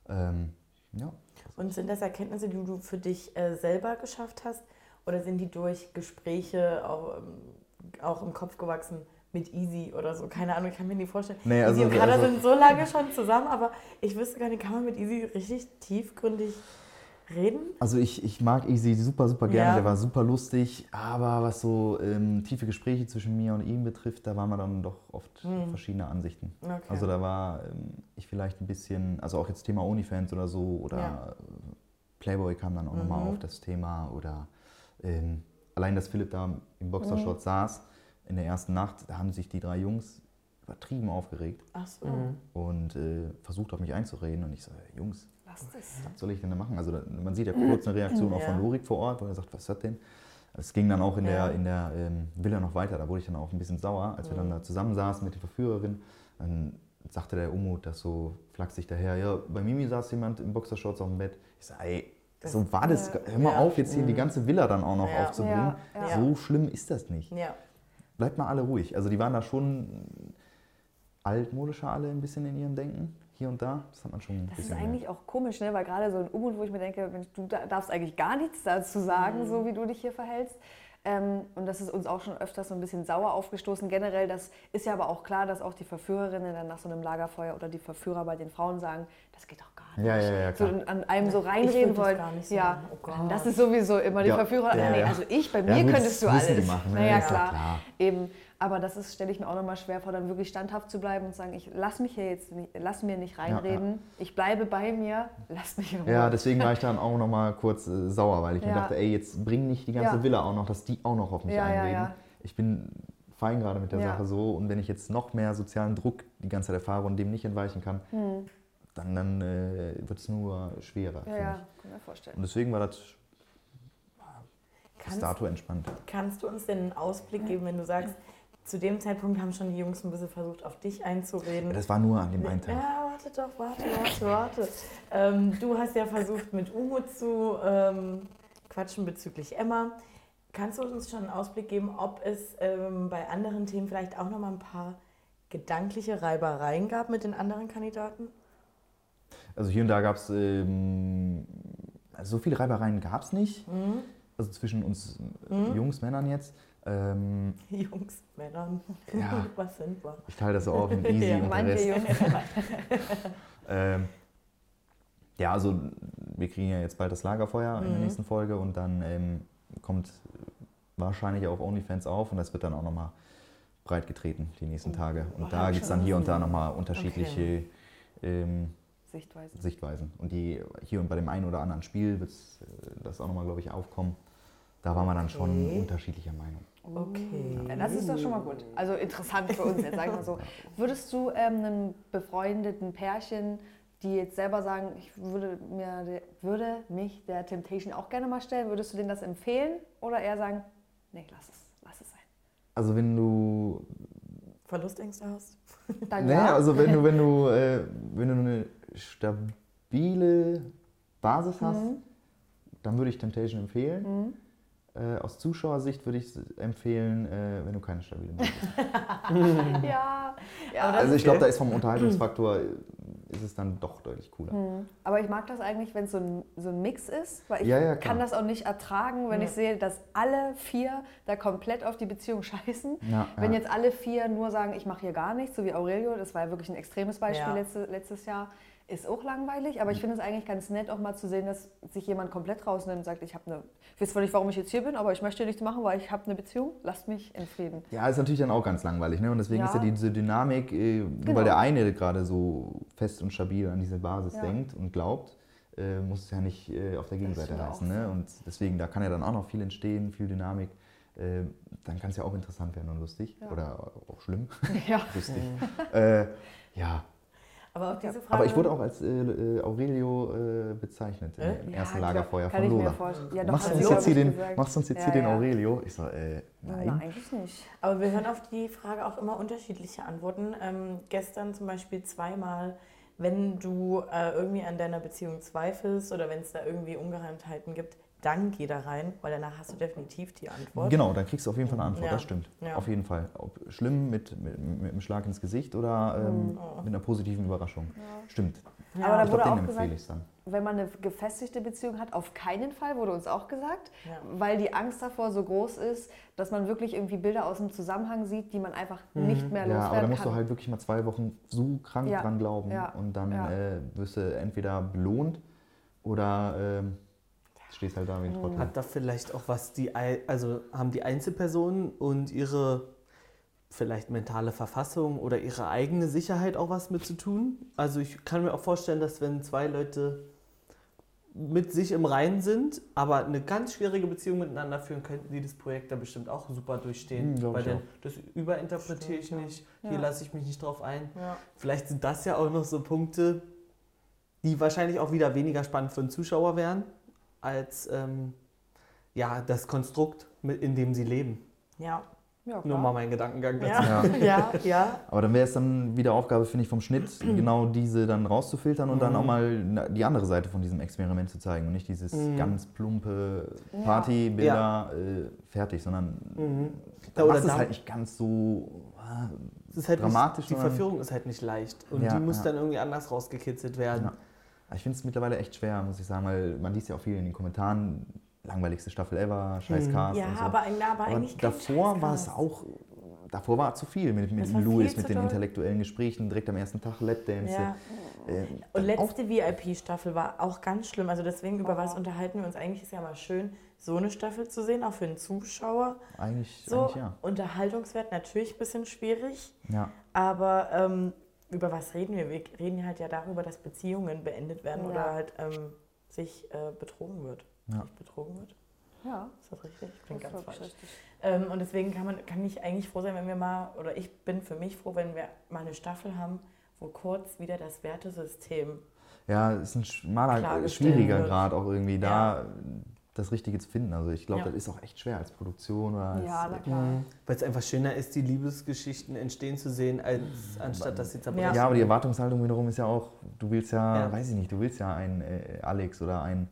Ähm, ja. Und sind das Erkenntnisse, die du für dich äh, selber geschafft hast? Oder sind die durch Gespräche auch, ähm, auch im Kopf gewachsen mit Easy oder so? Keine Ahnung, ich kann mir nicht vorstellen. Nee, also- Easy und Kader also- sind so lange schon zusammen, aber ich wüsste gar nicht, kann man mit Easy richtig tiefgründig reden? Also ich, ich mag Easy super, super gerne, Ja. der war super lustig, aber was so ähm, tiefe Gespräche zwischen mir und ihm betrifft, da waren wir dann doch oft Mhm. verschiedene Ansichten. Okay. Also da war ähm, ich vielleicht ein bisschen, also auch jetzt Thema OnlyFans oder so oder Ja. Playboy kam dann auch nochmal Mhm. auf das Thema oder ähm, allein, dass Philipp da im Boxershort Mhm. saß in der ersten Nacht, da haben sich die drei Jungs übertrieben aufgeregt Ach so. Mhm. und äh, versucht auf mich einzureden und ich so, Jungs, Lass das. was soll ich denn da machen? Also da, man sieht ja kurz eine Reaktion auch von Lorik vor Ort, wo er sagt, was ist das denn? Es ging dann auch in Ja. der, in der ähm, Villa noch weiter, da wurde ich dann auch ein bisschen sauer, als wir dann Mhm. da zusammensaßen mit der Verführerin. Dann sagte der Umut das so flachsig daher, ja, bei Mimi saß jemand im Boxershorts auf dem Bett. Ich sag, ey, so war das, ja. hör mal Ja. auf, jetzt hier die Mhm. ganze Villa dann auch noch Ja. aufzubringen. Ja, ja. So schlimm ist das nicht. Bleibt mal alle ruhig. Also die waren da schon altmodischer alle ein bisschen in ihrem Denken, hier und da. Das hat man schon ein Das ist eigentlich auch komisch, ne? weil gerade so ein Umut, wo ich mir denke, Mensch, du da- darfst eigentlich gar nichts dazu sagen, Mhm. so wie du dich hier verhältst. Ähm, und das ist uns auch schon öfters so ein bisschen sauer aufgestoßen. Generell, das ist ja aber auch klar, dass auch die Verführerinnen dann nach so einem Lagerfeuer oder die Verführer bei den Frauen sagen, das geht doch gar nicht. Ja, ja, ja, so klar. an einem so reinreden wollen. gar nicht so ja. Oh Gott. das ist sowieso immer die Ja, Verführer. ja, nee, ja. also ich, bei Ja, mir gut, könntest du alles. die machen, ne? naja, ja klar. klar. Eben. Aber das ist, stelle ich mir auch nochmal schwer vor, dann wirklich standhaft zu bleiben und zu sagen, ich lass mich hier jetzt nicht, lass mir nicht reinreden, ich bleibe bei mir, lass mich in Ruhe. Ja, deswegen war ich dann auch noch mal kurz äh, sauer, weil ich mir Ja. dachte, ey, jetzt bring nicht die ganze Ja. Villa auch noch, dass die auch noch auf mich Ja, ja, einreden. ja. Ich bin fein gerade mit der Ja. Sache so und wenn ich jetzt noch mehr sozialen Druck die ganze Zeit erfahre und dem nicht entweichen kann, Hm. Dann, dann äh, wird es nur schwerer Ja, ja, kann mir vorstellen. Und deswegen war das bis dato entspannt. kannst du uns denn einen Ausblick geben, wenn du sagst, zu dem Zeitpunkt haben schon die Jungs ein bisschen versucht, auf dich einzureden? Ja, das war nur an dem einen Tag. Ja, warte doch, warte, warte, warte. Ähm, du hast ja versucht, mit Umut zu ähm, quatschen bezüglich Emma. Kannst du uns schon einen Ausblick geben, ob es ähm, bei anderen Themen vielleicht auch noch mal ein paar gedankliche Reibereien gab mit den anderen Kandidaten? Also hier und da gab es, ähm, also so viele Reibereien gab es nicht. Mhm. Also zwischen uns äh, Mhm. Jungs, Männern jetzt. Ähm, Jungs, Männern, Ja. was sind wir? ich teile das so auf mit Easy Ja, und der Rest. Ähm, ja, also wir kriegen ja jetzt bald das Lagerfeuer in der Mhm. nächsten Folge und dann ähm, kommt wahrscheinlich auch OnlyFans auf und das wird dann auch nochmal breit getreten die nächsten Tage. Und Oh, da gibt es dann hier und da nochmal unterschiedliche ähm, Sichtweisen. Sichtweisen. Und die hier und bei dem einen oder anderen Spiel wird äh, das auch nochmal, glaube ich, aufkommen. Da waren wir dann schon Okay. unterschiedlicher Meinung. Okay. Ja, das ist doch schon mal gut. Also interessant für uns jetzt, sag ich mal so. Würdest du ähm, einem befreundeten Pärchen, die jetzt selber sagen, ich würde, mir, der- würde mich der Temptation auch gerne mal stellen, würdest du denen das empfehlen oder eher sagen, nee, lass es, lass es sein? Also wenn du Verlustängste hast? Dann Naja, ja. also wenn du, wenn du, äh, wenn du eine stabile Basis hast, Mhm. dann würde ich Temptation empfehlen. Mhm. Äh, aus Zuschauersicht würde ich es empfehlen, äh, wenn du keine stabile Basis hast. Ja, ja. Aber Also ich glaube, da ist vom Unterhaltungsfaktor äh, ist es dann doch deutlich cooler. Mhm. Aber ich mag das eigentlich, wenn es so ein, so ein Mix ist, weil ich Ja, ja, kann das auch nicht ertragen, wenn Ja. ich sehe, dass alle vier da komplett auf die Beziehung scheißen. Ja, Wenn ja. jetzt alle vier nur sagen, ich mache hier gar nichts, so wie Aurelio, das war ja wirklich ein extremes Beispiel Ja. letzte, letztes Jahr, ist auch langweilig. Aber ich finde es eigentlich ganz nett, auch mal zu sehen, dass sich jemand komplett rausnimmt und sagt, ich habe eine, ich weiß zwar nicht, warum ich jetzt hier bin, aber ich möchte nichts machen, weil ich habe eine Beziehung. Lasst mich in Frieden. Ja, ist natürlich dann auch ganz langweilig. Ne? Und deswegen Ja. ist ja diese Dynamik, äh, Genau. weil der eine gerade so fest und stabil an diese Basis Ja. denkt und glaubt, äh, muss es ja nicht äh, auf der Gegenseite heißen. Ne? Und deswegen, da kann ja dann auch noch viel entstehen, viel Dynamik. Äh, dann kann es ja auch interessant werden und lustig. Ja. Oder auch schlimm. Ja. lustig. äh, ja, Aber Frage. aber ich wurde auch als äh, äh, Aurelio äh, bezeichnet Äh? im ersten klar, Lagerfeuer kann von Lola. Ja, doch, machst, du uns jetzt hier den, gesagt. machst du uns jetzt Ja, hier den ja. Aurelio? Ich so, äh, nein. Nein, eigentlich nicht. Aber wir hören auf die Frage auch immer unterschiedliche Antworten. Ähm, gestern zum Beispiel zweimal wenn du äh, irgendwie an deiner Beziehung zweifelst oder wenn es da irgendwie Ungereimtheiten gibt, dann geh da rein, weil danach hast du definitiv die Antwort. Genau, dann kriegst du auf jeden Fall eine Antwort, Ja. das stimmt. Ja. Auf jeden Fall. Ob schlimm mit, mit, mit einem Schlag ins Gesicht oder ähm, Oh. mit einer positiven Überraschung. Stimmt. Ja. Aber da Ich wurde glaube, auch den gesagt, empfehle ich dann. wenn man eine gefestigte Beziehung hat, auf keinen Fall, wurde uns auch gesagt, Ja. weil die Angst davor so groß ist, dass man wirklich irgendwie Bilder aus dem Zusammenhang sieht, die man einfach nicht mehr Ja, aber da loswerden musst kann. du halt wirklich mal zwei Wochen so krank Ja. dran glauben Ja. und dann Ja. äh, wirst du entweder belohnt oder ähm, stehst halt da wie ein Trottel. Hat da vielleicht auch was die, also haben die Einzelpersonen und ihre vielleicht mentale Verfassung oder ihre eigene Sicherheit auch was mit zu tun? Also ich kann mir auch vorstellen, dass wenn zwei Leute mit sich im Reinen sind, aber eine ganz schwierige Beziehung miteinander führen, könnten die das Projekt da bestimmt auch super durchstehen. Hm, glaub Weil auch. das überinterpretiere ich nicht, hier Ja. lasse ich mich nicht drauf ein. Ja. Vielleicht sind das ja auch noch so Punkte, die wahrscheinlich auch wieder weniger spannend für den Zuschauer wären, als ähm, ja, das Konstrukt, mit, in dem sie leben. Ja. ja, Nur mal mein Gedankengang dazu. Ja. Ja. ja, ja. Aber dann wäre es dann wieder Aufgabe, finde ich, vom Schnitt, genau diese dann rauszufiltern und dann Mhm. auch mal die andere Seite von diesem Experiment zu zeigen und nicht dieses Mhm. ganz plumpe Ja. Partybilder äh, fertig, sondern Mhm. da Oder machst es da- halt nicht ganz so Es ist halt dramatisch, nicht, die Verführung ist halt nicht leicht. Und Ja, die muss ja. dann irgendwie anders rausgekitzelt werden. Ich finde es mittlerweile echt schwer, muss ich sagen, weil man liest ja auch viel in den Kommentaren, langweiligste Staffel ever, scheiß Mhm. Cast Ja, und so. aber, na, aber Aber eigentlich kein davor war es auch, davor war zu viel mit, mit Louis, viel mit den doll. intellektuellen Gesprächen, direkt am ersten Tag Lapdance. Ja. Äh, Und letzte VIP-Staffel war auch ganz schlimm. Also deswegen, über Oh. was unterhalten wir uns? Eigentlich ist ja mal schön, so eine Staffel zu sehen, auch für den Zuschauer. eigentlich, So, eigentlich ja. Unterhaltungswert natürlich ein bisschen schwierig. ja. Aber ähm, über was reden wir? Wir reden halt ja darüber, dass Beziehungen beendet werden Ja. oder halt ähm, sich äh, betrogen wird. Ja. Sich betrogen wird. Ja, Ist das richtig? Ich bin das ganz falsch. Ähm, und deswegen kann, man, kann ich eigentlich froh sein, wenn wir mal, oder ich bin für mich froh, wenn wir mal eine Staffel haben, wo kurz wieder das Wertesystem. Ja, es ist ein schmaler, schwieriger. Grad auch irgendwie da das Richtige zu finden. Also ich glaube, Ja. das ist auch echt schwer als Produktion oder als, Ja, na klar. Mhm. Weil es einfach schöner ist, die Liebesgeschichten entstehen zu sehen, als anstatt dass sie zerbrechen. Ja, aber die Erwartungshaltung wiederum ist ja auch, du willst ja, Ja. weiß ich nicht, du willst ja ein äh, Alex oder ein,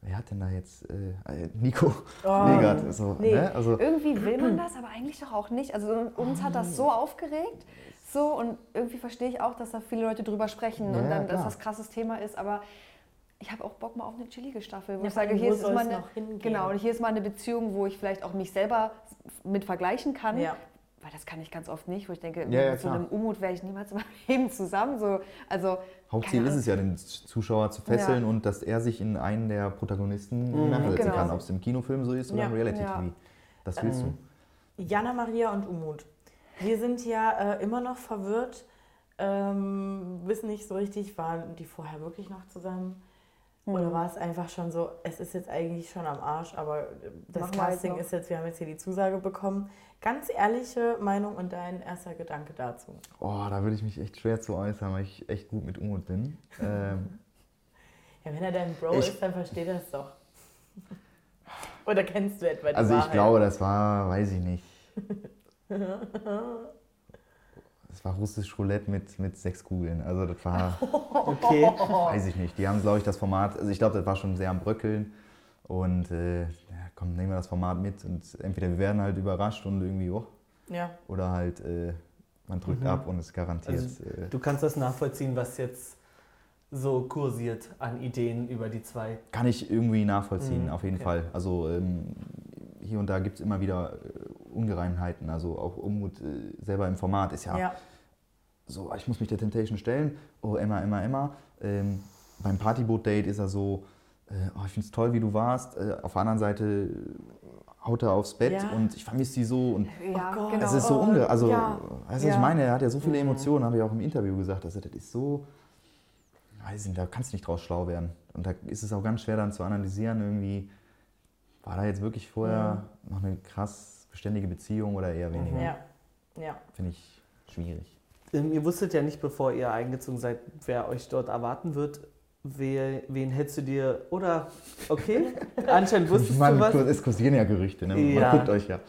wer hat denn da jetzt, äh, äh, Nico Oh, Legert, so, nee. ne? Also, Irgendwie will man das, aber eigentlich doch auch nicht. Also uns hat das so aufgeregt. So, und irgendwie verstehe ich auch, dass da viele Leute drüber sprechen Ja, und ja, dann, dass das krasses Thema ist, aber ich habe auch Bock mal auf eine chillige Staffel, wo Ja, ich sage, hier ist mal eine, genau, und hier ist mal eine Beziehung, wo ich vielleicht auch mich selber mit vergleichen kann. Ja. Weil das kann ich ganz oft nicht, wo ich denke, Ja, ja, mit so einem Umut wäre ich niemals in meinem Leben zusammen. So, also, Hauptziel ist es ja, den Zuschauer zu fesseln und dass er sich in einen der Protagonisten Mhm. Genau. kann, ob es im Kinofilm so ist oder Ja. im Reality-TV. Ja. Das willst Mhm. Jana Maria und Umut. Wir sind ja äh, immer noch verwirrt, ähm, wissen nicht so richtig, waren die vorher wirklich noch zusammen? Oder war es einfach schon so, es ist jetzt eigentlich schon am Arsch, aber das Machen jetzt Casting ist jetzt, wir haben jetzt hier die Zusage bekommen. Ganz ehrliche Meinung und dein erster Gedanke dazu. Oh, da würde ich mich echt schwer zu äußern, weil ich echt gut mit Umut bin. Ähm, Ja, wenn er dein Bro Ich- ist, dann versteht er es doch. Oder kennst du etwa die also ich Wahrheit? glaube, das war, weiß ich nicht. Das war russisch Roulette mit, mit sechs Kugeln. Also das war, Okay. weiß ich nicht. Die haben, glaube ich, das Format, also ich glaube, das war schon sehr am Bröckeln. Und äh, ja, komm, nehmen wir das Format mit und entweder wir werden halt überrascht und irgendwie, oh, Ja, oder halt äh, man drückt Mhm. ab und es garantiert. Also, äh, Du kannst das nachvollziehen, was jetzt so kursiert an Ideen über die zwei. Kann ich irgendwie nachvollziehen, Mhm, auf jeden okay. Fall. Also ähm, hier und da gibt es immer wieder äh, Ungereimheiten. Also auch Unmut äh, selber im Format ist ja, ja. so, ich muss mich der Temptation stellen. Oh, Emma, Emma, Emma. Ähm, beim Partyboot-Date ist er so, äh, oh, ich finde es toll, wie du warst. Äh, auf der anderen Seite äh, haut er aufs Bett Ja. und ich vermisse sie so. Und ja, Oh Gott. genau. es ist so unge... Also, ja. weißt du, was Ja. ich meine? Er hat ja so viele Mhm. Emotionen, habe ich auch im Interview gesagt. Also, das ist so... Weiß nicht, da kannst du nicht draus schlau werden. Und da ist es auch ganz schwer dann zu analysieren, irgendwie, war da jetzt wirklich vorher noch eine krass beständige Beziehung oder eher weniger? Ja, ja. Finde ich schwierig. Ähm, ihr wusstet ja nicht, bevor ihr eingezogen seid, wer euch dort erwarten wird. wer, wen hättest du dir, oder, okay, anscheinend wusstest Man, du was. es kursieren ja Gerüchte, ne? Ja. man guckt euch ja.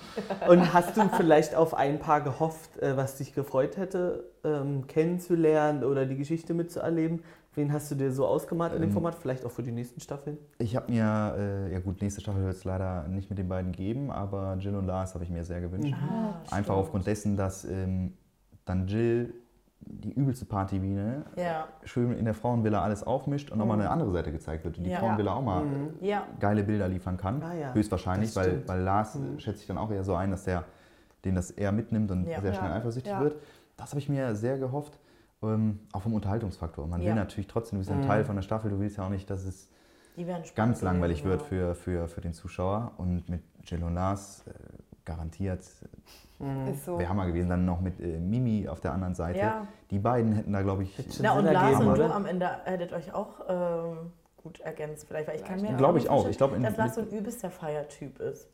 Und hast du vielleicht auf ein Paar gehofft, äh, was dich gefreut hätte, ähm, kennenzulernen oder die Geschichte mitzuerleben? Wen hast du dir so ausgemalt in dem Ähm, Format? Vielleicht auch für die nächsten Staffeln? Ich habe mir, äh, ja gut, nächste Staffel wird es leider nicht mit den beiden geben, aber Jill und Lars habe ich mir sehr gewünscht. Ah, Einfach stimmt. aufgrund dessen, dass ähm, dann Jill die übelste Partybiene Ja, schön in der Frauenvilla alles aufmischt und nochmal eine andere Seite gezeigt wird und die Ja. Frauenvilla auch mal Mhm. ja. geile Bilder liefern kann. Ah ja, Höchstwahrscheinlich, weil, weil Lars Mhm. äh, schätze ich dann auch eher so ein, dass der den das eher mitnimmt und Ja. sehr schnell Ja. eifersüchtig Ja. wird. Das habe ich mir sehr gehofft. Ähm, auch vom Unterhaltungsfaktor. Man Ja. will natürlich trotzdem, du bist ja ein Mhm. Teil von der Staffel, du willst ja auch nicht, dass es Die werden spannend ganz langweilig gewesen, wird ja. für, für, für den Zuschauer. Und mit Jill und Lars äh, garantiert Mhm. Ist so. wäre Hammer gewesen. Dann noch mit äh, Mimi auf der anderen Seite. Ja. Die beiden hätten da, glaube ich, Na und Lars und du am Ende hättet euch auch ähm, gut ergänzt vielleicht, weil ich kann mir Glaube ich nicht auch. Ich glaube, dass Lars so ein übelster Feiertyp ist.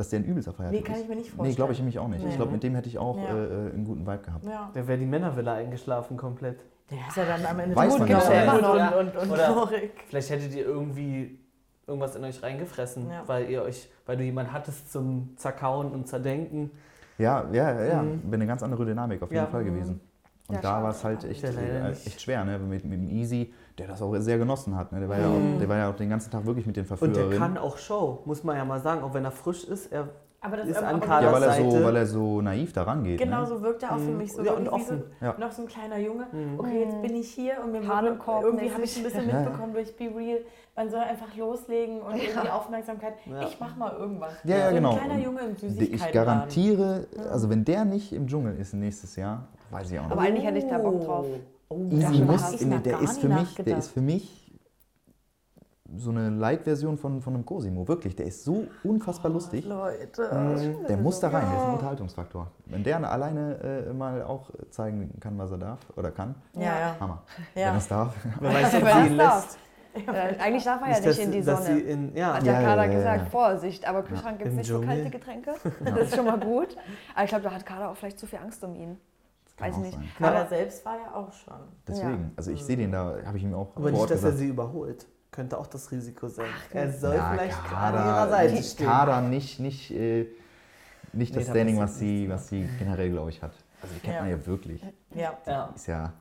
Dass der ein übelster Feiertyp Nee, kann ist. ich mir nicht vorstellen. Nee, glaube ich nämlich auch nicht. Nee. Ich glaube, mit dem hätte ich auch Ja. äh, einen guten Vibe gehabt. Ja. Der wäre die Männervilla eingeschlafen komplett. Der ist ja dann am Ende Weiß gut gestellt Oder- und, und, und oder- traurig. Vielleicht hättet ihr irgendwie irgendwas in euch reingefressen, Ja. weil ihr euch, weil du jemanden hattest zum Zerkauen und Zerdenken. Ja, ja, ja. Mhm. Wäre eine ganz andere Dynamik auf jeden Ja. Fall gewesen. Und Ja, da war es halt echt, Ja, äh, echt schwer, ne? Mit, mit dem Easy, der das auch sehr genossen hat. Ne? Der, war ja Mhm. auch, der war ja auch den ganzen Tag wirklich mit den Und Verführerinnen. der kann auch Show, muss man ja mal sagen, auch wenn er frisch ist. Er, Aber das Ist aber- an aber Carla ja, weil er, so, weil er so naiv daran geht. Genau ne? so wirkt er auch für Mhm. mich so, Ja, und wie so offen. Ja. noch so ein kleiner Junge. Mhm. Okay, jetzt bin ich hier und mir Hahnenkorb irgendwie habe ich ein bisschen Ja, ja. mitbekommen durch Be Real, man soll einfach loslegen und irgendwie Aufmerksamkeit. Ja. Ich mach mal irgendwas. Ja, ja, so genau. ein kleiner Und Junge im Ich Süßigkeiten. garantiere, also wenn der nicht im Dschungel ist nächstes Jahr, weiß ich auch nicht. Aber eigentlich hätte ich da Bock drauf. Oh, Easy schon muss, noch der ist für mich, der ist für mich so eine Light-Version von, von einem Cosimo, wirklich. Der ist so unfassbar lustig. Leute. Mhm. Der muss da rein, der ist ein Unterhaltungsfaktor. Wenn der alleine äh, mal auch zeigen kann, was er darf oder kann, Ja, ja. Hammer. ja. Wenn er es darf. wer weiß, ob Wer sie das ihn darf. lässt. Äh, eigentlich darf er ja Nicht, dass, in die Sonne. in, ja, Hat Ja, der ja, Kader ja, gesagt, ja. Vorsicht, aber Kühlschrank gibt es nicht so Dschungel. kalte Getränke. Das ist schon mal gut. Aber ich glaube, da hat Kader auch vielleicht zu viel Angst um ihn. Kann Weiß nicht. sein. Kader selbst war ja auch schon. Deswegen, also ich sehe den da, habe ich ihm auch aber nicht, dass er gesagt. sie überholt. Könnte auch das Risiko sein. er soll Ja, vielleicht gerade an ihrer Kader, Seite stehen. Kader nicht, nicht, äh, nicht Nee, das da Standing, was sie, was sie generell, glaube ich, hat. Also die kennt Ja. man ja wirklich. Ja. Ja. Ist ja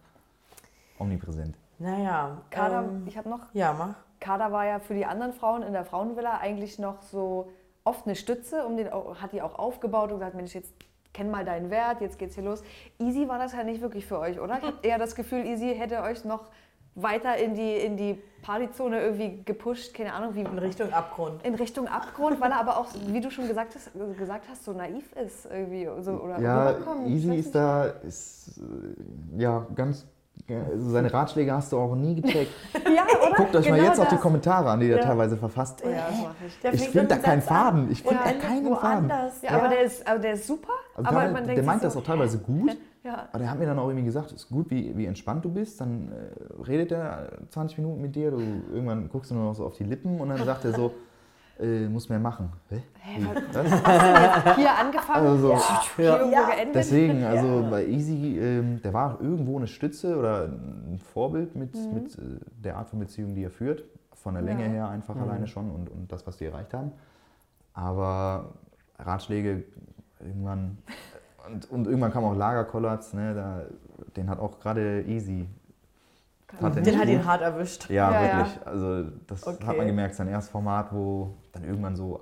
omnipräsent. Naja. Kader, ähm, ich habe noch ja, mach. Kader war ja für die anderen Frauen in der Frauenvilla eigentlich noch so oft eine Stütze, um den, hat die auch aufgebaut und gesagt, Mensch, jetzt kenn mal deinen Wert, jetzt geht's hier los. Easy war das ja nicht wirklich für euch, oder? Ich habe eher das Gefühl, Easy hätte euch noch weiter in die, in die Partyzone irgendwie gepusht, keine Ahnung, wie In Richtung Abgrund. in Richtung Abgrund, weil er aber auch, wie du schon gesagt hast, gesagt hast so naiv ist irgendwie. So, oder Ja, Easy ist da, ist, äh, ja, ganz, also seine Ratschläge hast du auch nie gecheckt. Ja, oder? Guckt euch mal Genau jetzt auch die. Kommentare an, die er Ja. teilweise verfasst. Ja, das mache ich. Der Ich finde da keinen Faden. Ich finde da keinen Faden. Ja, aber der ist, aber der ist super. Also aber der, man der sich meint so, das auch teilweise gut. Ja. Aber der hat mir dann auch irgendwie gesagt, es ist gut, wie, wie entspannt du bist. Dann äh, redet er 20 Minuten mit dir. Du, irgendwann guckst du nur noch so auf die Lippen und dann sagt er so, äh, muss mehr machen. Hä? Hä, was- Was? Hier angefangen, Also, hier Ja. irgendwo geendet. Deswegen, also bei Easy, ähm, der war irgendwo eine Stütze oder ein Vorbild mit, mit äh, der Art von Beziehung, die er führt. Von der Länge Ja. her einfach alleine schon und, und das, was die erreicht haben. Aber Ratschläge irgendwann. Und, und irgendwann kam auch Lagerkollaps, ne, da, den hat auch gerade Easy. Hat Den hat ihn hart erwischt. Ja, Ja, wirklich. Also das Okay. hat man gemerkt, sein erstes Format, wo dann irgendwann so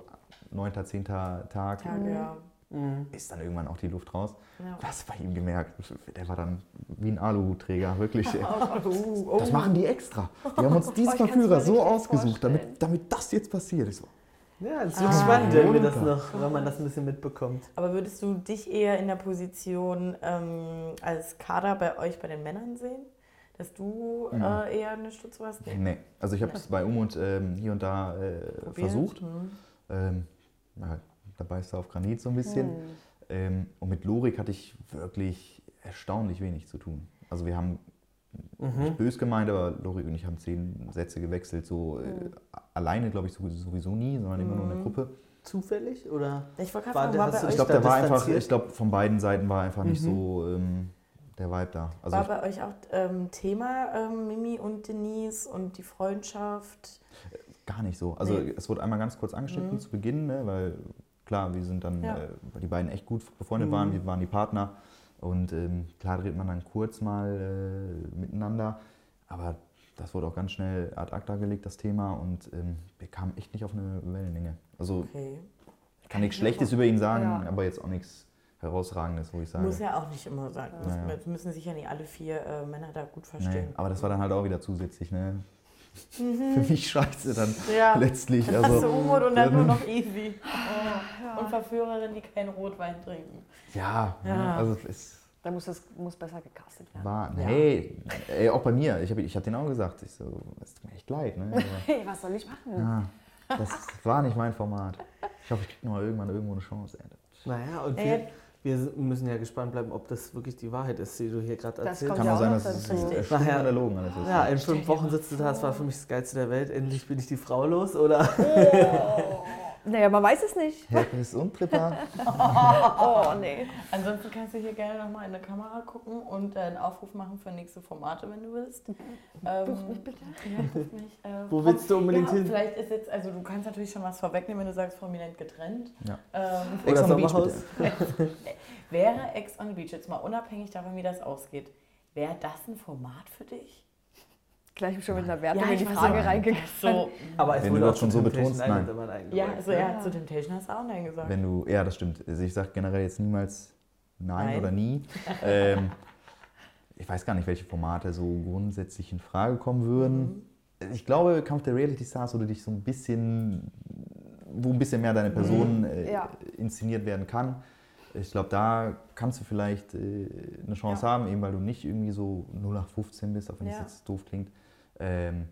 9., 10. Tag Tage, ja. Mhm. ist dann irgendwann auch die Luft raus. ja. Das bei ihm gemerkt. Der war dann wie ein Aluhutträger, wirklich. ey. Oh, oh. Das machen die extra. Die haben uns diesen Oh, kann's Verführer so ausgesucht, damit, vorstellen. damit das jetzt passiert. Ich so, Ja, es wird Ah. spannend, wenn, wir das noch, wenn man das ein bisschen mitbekommt. Aber würdest du dich eher in der Position ähm, als Kader bei euch, bei den Männern sehen? Dass du Mhm. äh, eher eine Stütze warst? nee. Also ich habe es bei Umut ähm, hier und da äh, versucht. Mhm. Ähm, ja, da beißt er auf Granit so ein bisschen. Ähm, und mit Lorik hatte ich wirklich erstaunlich wenig zu tun. Also wir haben Mhm. nicht bös gemeint, aber Lorik und ich haben zehn Sätze gewechselt. So äh, alleine, glaube ich, sowieso nie, sondern immer nur in der Mhm. Gruppe. Zufällig? Oder? Ich War fragen, der- war hast du Ich glaube, der war einfach, ich glaube, von beiden Seiten war einfach nicht Mhm. so ähm, der Vibe da. Also War bei euch auch ähm, Thema ähm, Mimi und Denise und die Freundschaft? gar nicht so. Also Nee. es wurde einmal ganz kurz angeschnitten Mhm. zu Beginn, ne, weil klar, wir sind dann, Ja. äh, weil die beiden echt gut befreundet Mhm. waren, wir waren die Partner und ähm, klar dreht man dann kurz mal äh, miteinander, aber das wurde auch ganz schnell ad acta gelegt, das Thema und ähm, wir kamen echt nicht auf eine Wellenlänge. Also Okay. ich kann nichts Schlechtes über ihn sagen, Ja. aber jetzt auch nichts Herausragendes, wo ich sage. Muss ja auch nicht immer sein. Ja, ja. Es müssen sich ja nicht alle vier äh, Männer da gut Nee, verstehen. aber das war dann halt auch wieder zusätzlich, ne? Mhm. Für mich scheiße dann Ja. letztlich. Hast du Also, Umut und dann dann- nur noch easy. Oh. Und Verführerinnen, die keinen Rotwein trinken. ja, Ja. Ne? also es Da muss das muss besser gecastet werden. war, Ja. nee, ey, auch bei mir. Ich habe ich hab denen auch gesagt, ich so, es tut mir echt leid, ne? Aber, Hey, was soll ich machen? ja, das war nicht mein Format. Ich hoffe, ich kriege noch mal irgendwann irgendwo eine Chance. Ey. Naja, und Ja, wir, ja. Wir müssen ja gespannt bleiben, ob das wirklich die Wahrheit ist, die du hier gerade Das erzählst. kommt Kann ja auch sein, dass es dazu. äh, Nachher- Stimmen erlogen alles ist. Ja, in fünf Wochen sitzt du da, das war für mich das Geilste der Welt. Endlich bin ich die Frau los, oder? Naja, man weiß es nicht. Herpes und Tripper. Oh, nee. Ansonsten kannst du hier gerne nochmal in die Kamera gucken und einen Aufruf machen für nächste Formate, wenn du willst. Ähm, Buch mich bitte. Ja, buch mich. Äh, Wo willst du unbedingt ja, hin? Vielleicht ist jetzt, also du kannst natürlich schon was vorwegnehmen, wenn du sagst, prominent getrennt. Ja. Ähm, Ex on the Beach, wäre Ex on the Beach, jetzt mal unabhängig davon, wie das ausgeht, wäre das ein Format für dich? Gleich schon mit einer Wertung in die Frage aber- reingegangen. So, Aber es Wenn wurde du das schon so betonst, nein. ja, also ja, Ja. zu Temptation hast du auch Nein gesagt. Wenn du, ja, das stimmt. Also ich sage generell jetzt niemals nein, Nein. oder nie. ähm, ich weiß gar nicht, welche Formate so grundsätzlich in Frage kommen würden. Mhm. Ich glaube, Kampf der Reality Stars, wo du dich so ein bisschen, wo ein bisschen mehr deine Person äh, Ja. inszeniert werden kann. Ich glaube, da kannst du vielleicht äh, eine Chance Ja. haben, eben weil du nicht irgendwie so 0 nach 15 bist, auch wenn Ja. das jetzt doof klingt. Ähm,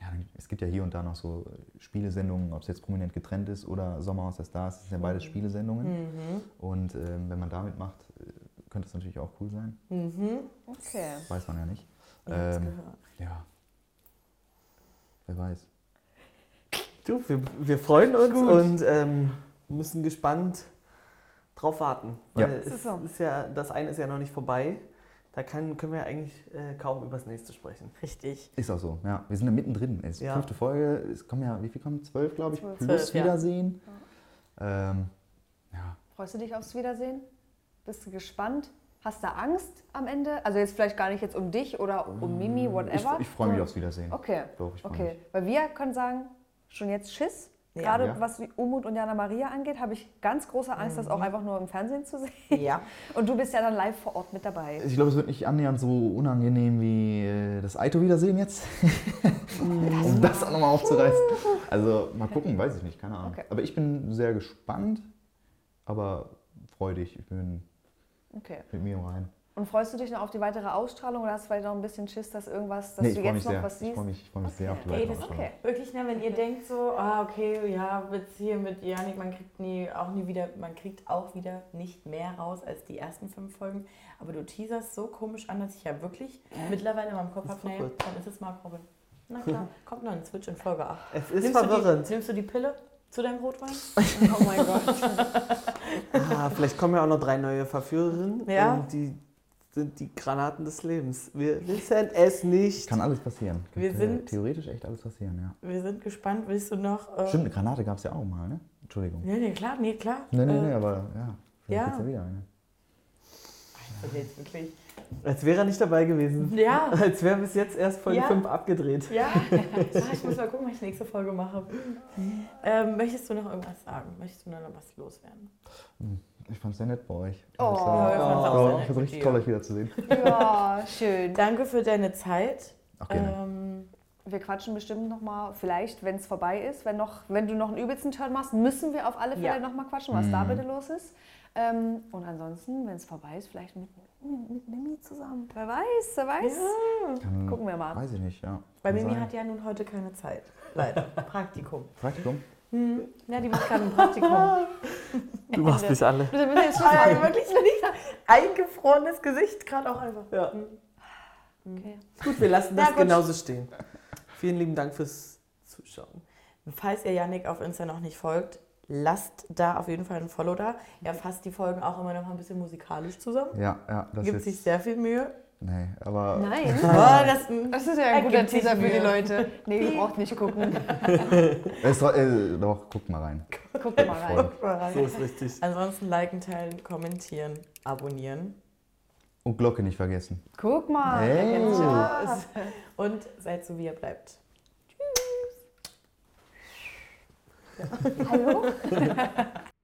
ja, es gibt ja hier und da noch so äh, Spielesendungen, ob es jetzt prominent getrennt ist oder Sommerhaus der Stars, das sind ja beides Spielesendungen. Mhm. Und ähm, wenn man damit macht, äh, könnte es natürlich auch cool sein. Mhm. Okay. Weiß man ja nicht. Ich hab's Ähm, gehört. Ja. Wer weiß. Du, wir, wir freuen uns Gut. und ähm, müssen gespannt drauf warten. Ja. Weil Das es ist ja, das eine ist ja noch nicht vorbei. Da kann, können wir eigentlich äh, kaum über das nächste sprechen. Richtig. Ist auch so, ja. Wir sind da mittendrin. Es ist die Ja. fünfte Folge. Es kommen ja, wie viel kommen? Zwölf, glaube ich, Zwölf. plus Zwölf, ja. Wiedersehen. Ähm, ja. Freust du dich aufs Wiedersehen? Bist du gespannt? Hast du Angst am Ende? Also jetzt vielleicht gar nicht jetzt um dich oder um Mimi, Ich, whatever. ich freue mich aufs Wiedersehen. Okay, Doch, ich okay. mich. Weil wir können sagen, schon jetzt Schiss. Ja. Gerade Ja. was wie Umut und Jana Maria angeht, habe ich ganz große Angst, das auch einfach nur im Fernsehen zu sehen. Ja. Und du bist ja dann live vor Ort mit dabei. Ich glaube, es wird nicht annähernd so unangenehm wie äh, das Aito-Wiedersehen jetzt. um das auch nochmal aufzureißen. Also mal gucken, weiß ich nicht, keine Ahnung. Okay. Aber ich bin sehr gespannt, aber freudig. Ich bin Okay. mit mir rein. Und freust du dich noch auf die weitere Ausstrahlung oder hast du vielleicht noch ein bisschen Schiss, dass irgendwas, dass Nee, du ich jetzt noch sehr. was Ich siehst? freue mich, ich freu mich sehr auf die Ey, weitere das Ausstrahlung. okay. Wirklich, ne, wenn ihr denkt so, ah, okay, ja, jetzt hier mit Janik, man kriegt nie, auch nie wieder, man kriegt auch wieder nicht mehr raus als die ersten fünf Folgen. Aber du teaserst so komisch an, dass ich ja wirklich mittlerweile in meinem Kopf habe, nee, dann ist es Mark Robin. Na klar, kommt noch ein Switch in Folge 8. Es ist nimmst, du verwirrend. die, nimmst du die Pille zu deinem Rotwein? Oh mein Gott. Ah, vielleicht kommen ja auch noch drei neue Verführerinnen. Ja. Und die sind die Granaten des Lebens. Wir wissen es nicht. Kann alles passieren. Wir Könnte sind- theoretisch echt alles passieren, ja. Wir sind gespannt, willst du noch... Äh, Stimmt, eine Granate gab es ja auch mal, ne? Entschuldigung. Nee, nee, klar, nee, klar. Nee, nee, Äh, nee, aber ja. Vielleicht ja. ja wieder eine. Also jetzt wirklich. Als wäre er nicht dabei gewesen. Ja, Als wäre bis jetzt erst Folge Ja. 5 abgedreht. ja. Ah, ich muss mal gucken, was ich nächste Folge mache. Ähm, möchtest du noch irgendwas sagen? Möchtest du noch was loswerden? Ich fand's sehr nett bei euch. Oh. ich Oh, fand's mit richtig toll, euch wiederzusehen. Ja, schön. Danke für deine Zeit. Ach, gerne. Ähm, Wir quatschen bestimmt nochmal, vielleicht, wenn es vorbei ist, wenn, noch, wenn du noch einen übelsten Turn machst, müssen wir auf alle Fälle Ja. nochmal quatschen, was da Mhm. bitte los ist. Ähm, und ansonsten, wenn es vorbei ist, vielleicht mit, mit, Mimi zusammen. Wer weiß, wer weiß. Kann, Gucken wir mal. Weiß ich nicht, ja. weil Mimi sein. hat ja nun heute keine Zeit. Leider. Praktikum. Praktikum? Hm. Ja, die macht gerade ein Praktikum. Du machst mich alle. Wir müssen jetzt Also machen. wirklich nicht eingefrorenes Gesicht gerade auch einfach. Ja. Okay. Gut, wir lassen das gut. genauso stehen. Vielen lieben Dank fürs Zuschauen. Falls ihr Yannick auf Insta noch nicht folgt, lasst da auf jeden Fall ein Follow da. Er fasst die Folgen auch immer noch mal ein bisschen musikalisch zusammen. Ja, ja, das Gibt ist. sich sehr viel Mühe. Nee, aber. Nein. Oh, das, Das ist ja ein guter Teaser für die. Leute. Nee, ihr braucht nicht gucken. Es, äh, doch, guckt mal rein. Guckt mal rein. So ist richtig. Ansonsten liken, teilen, kommentieren, abonnieren. Und Glocke nicht vergessen. Guck mal. Hey. Und seid so, wie ihr bleibt. Hallo?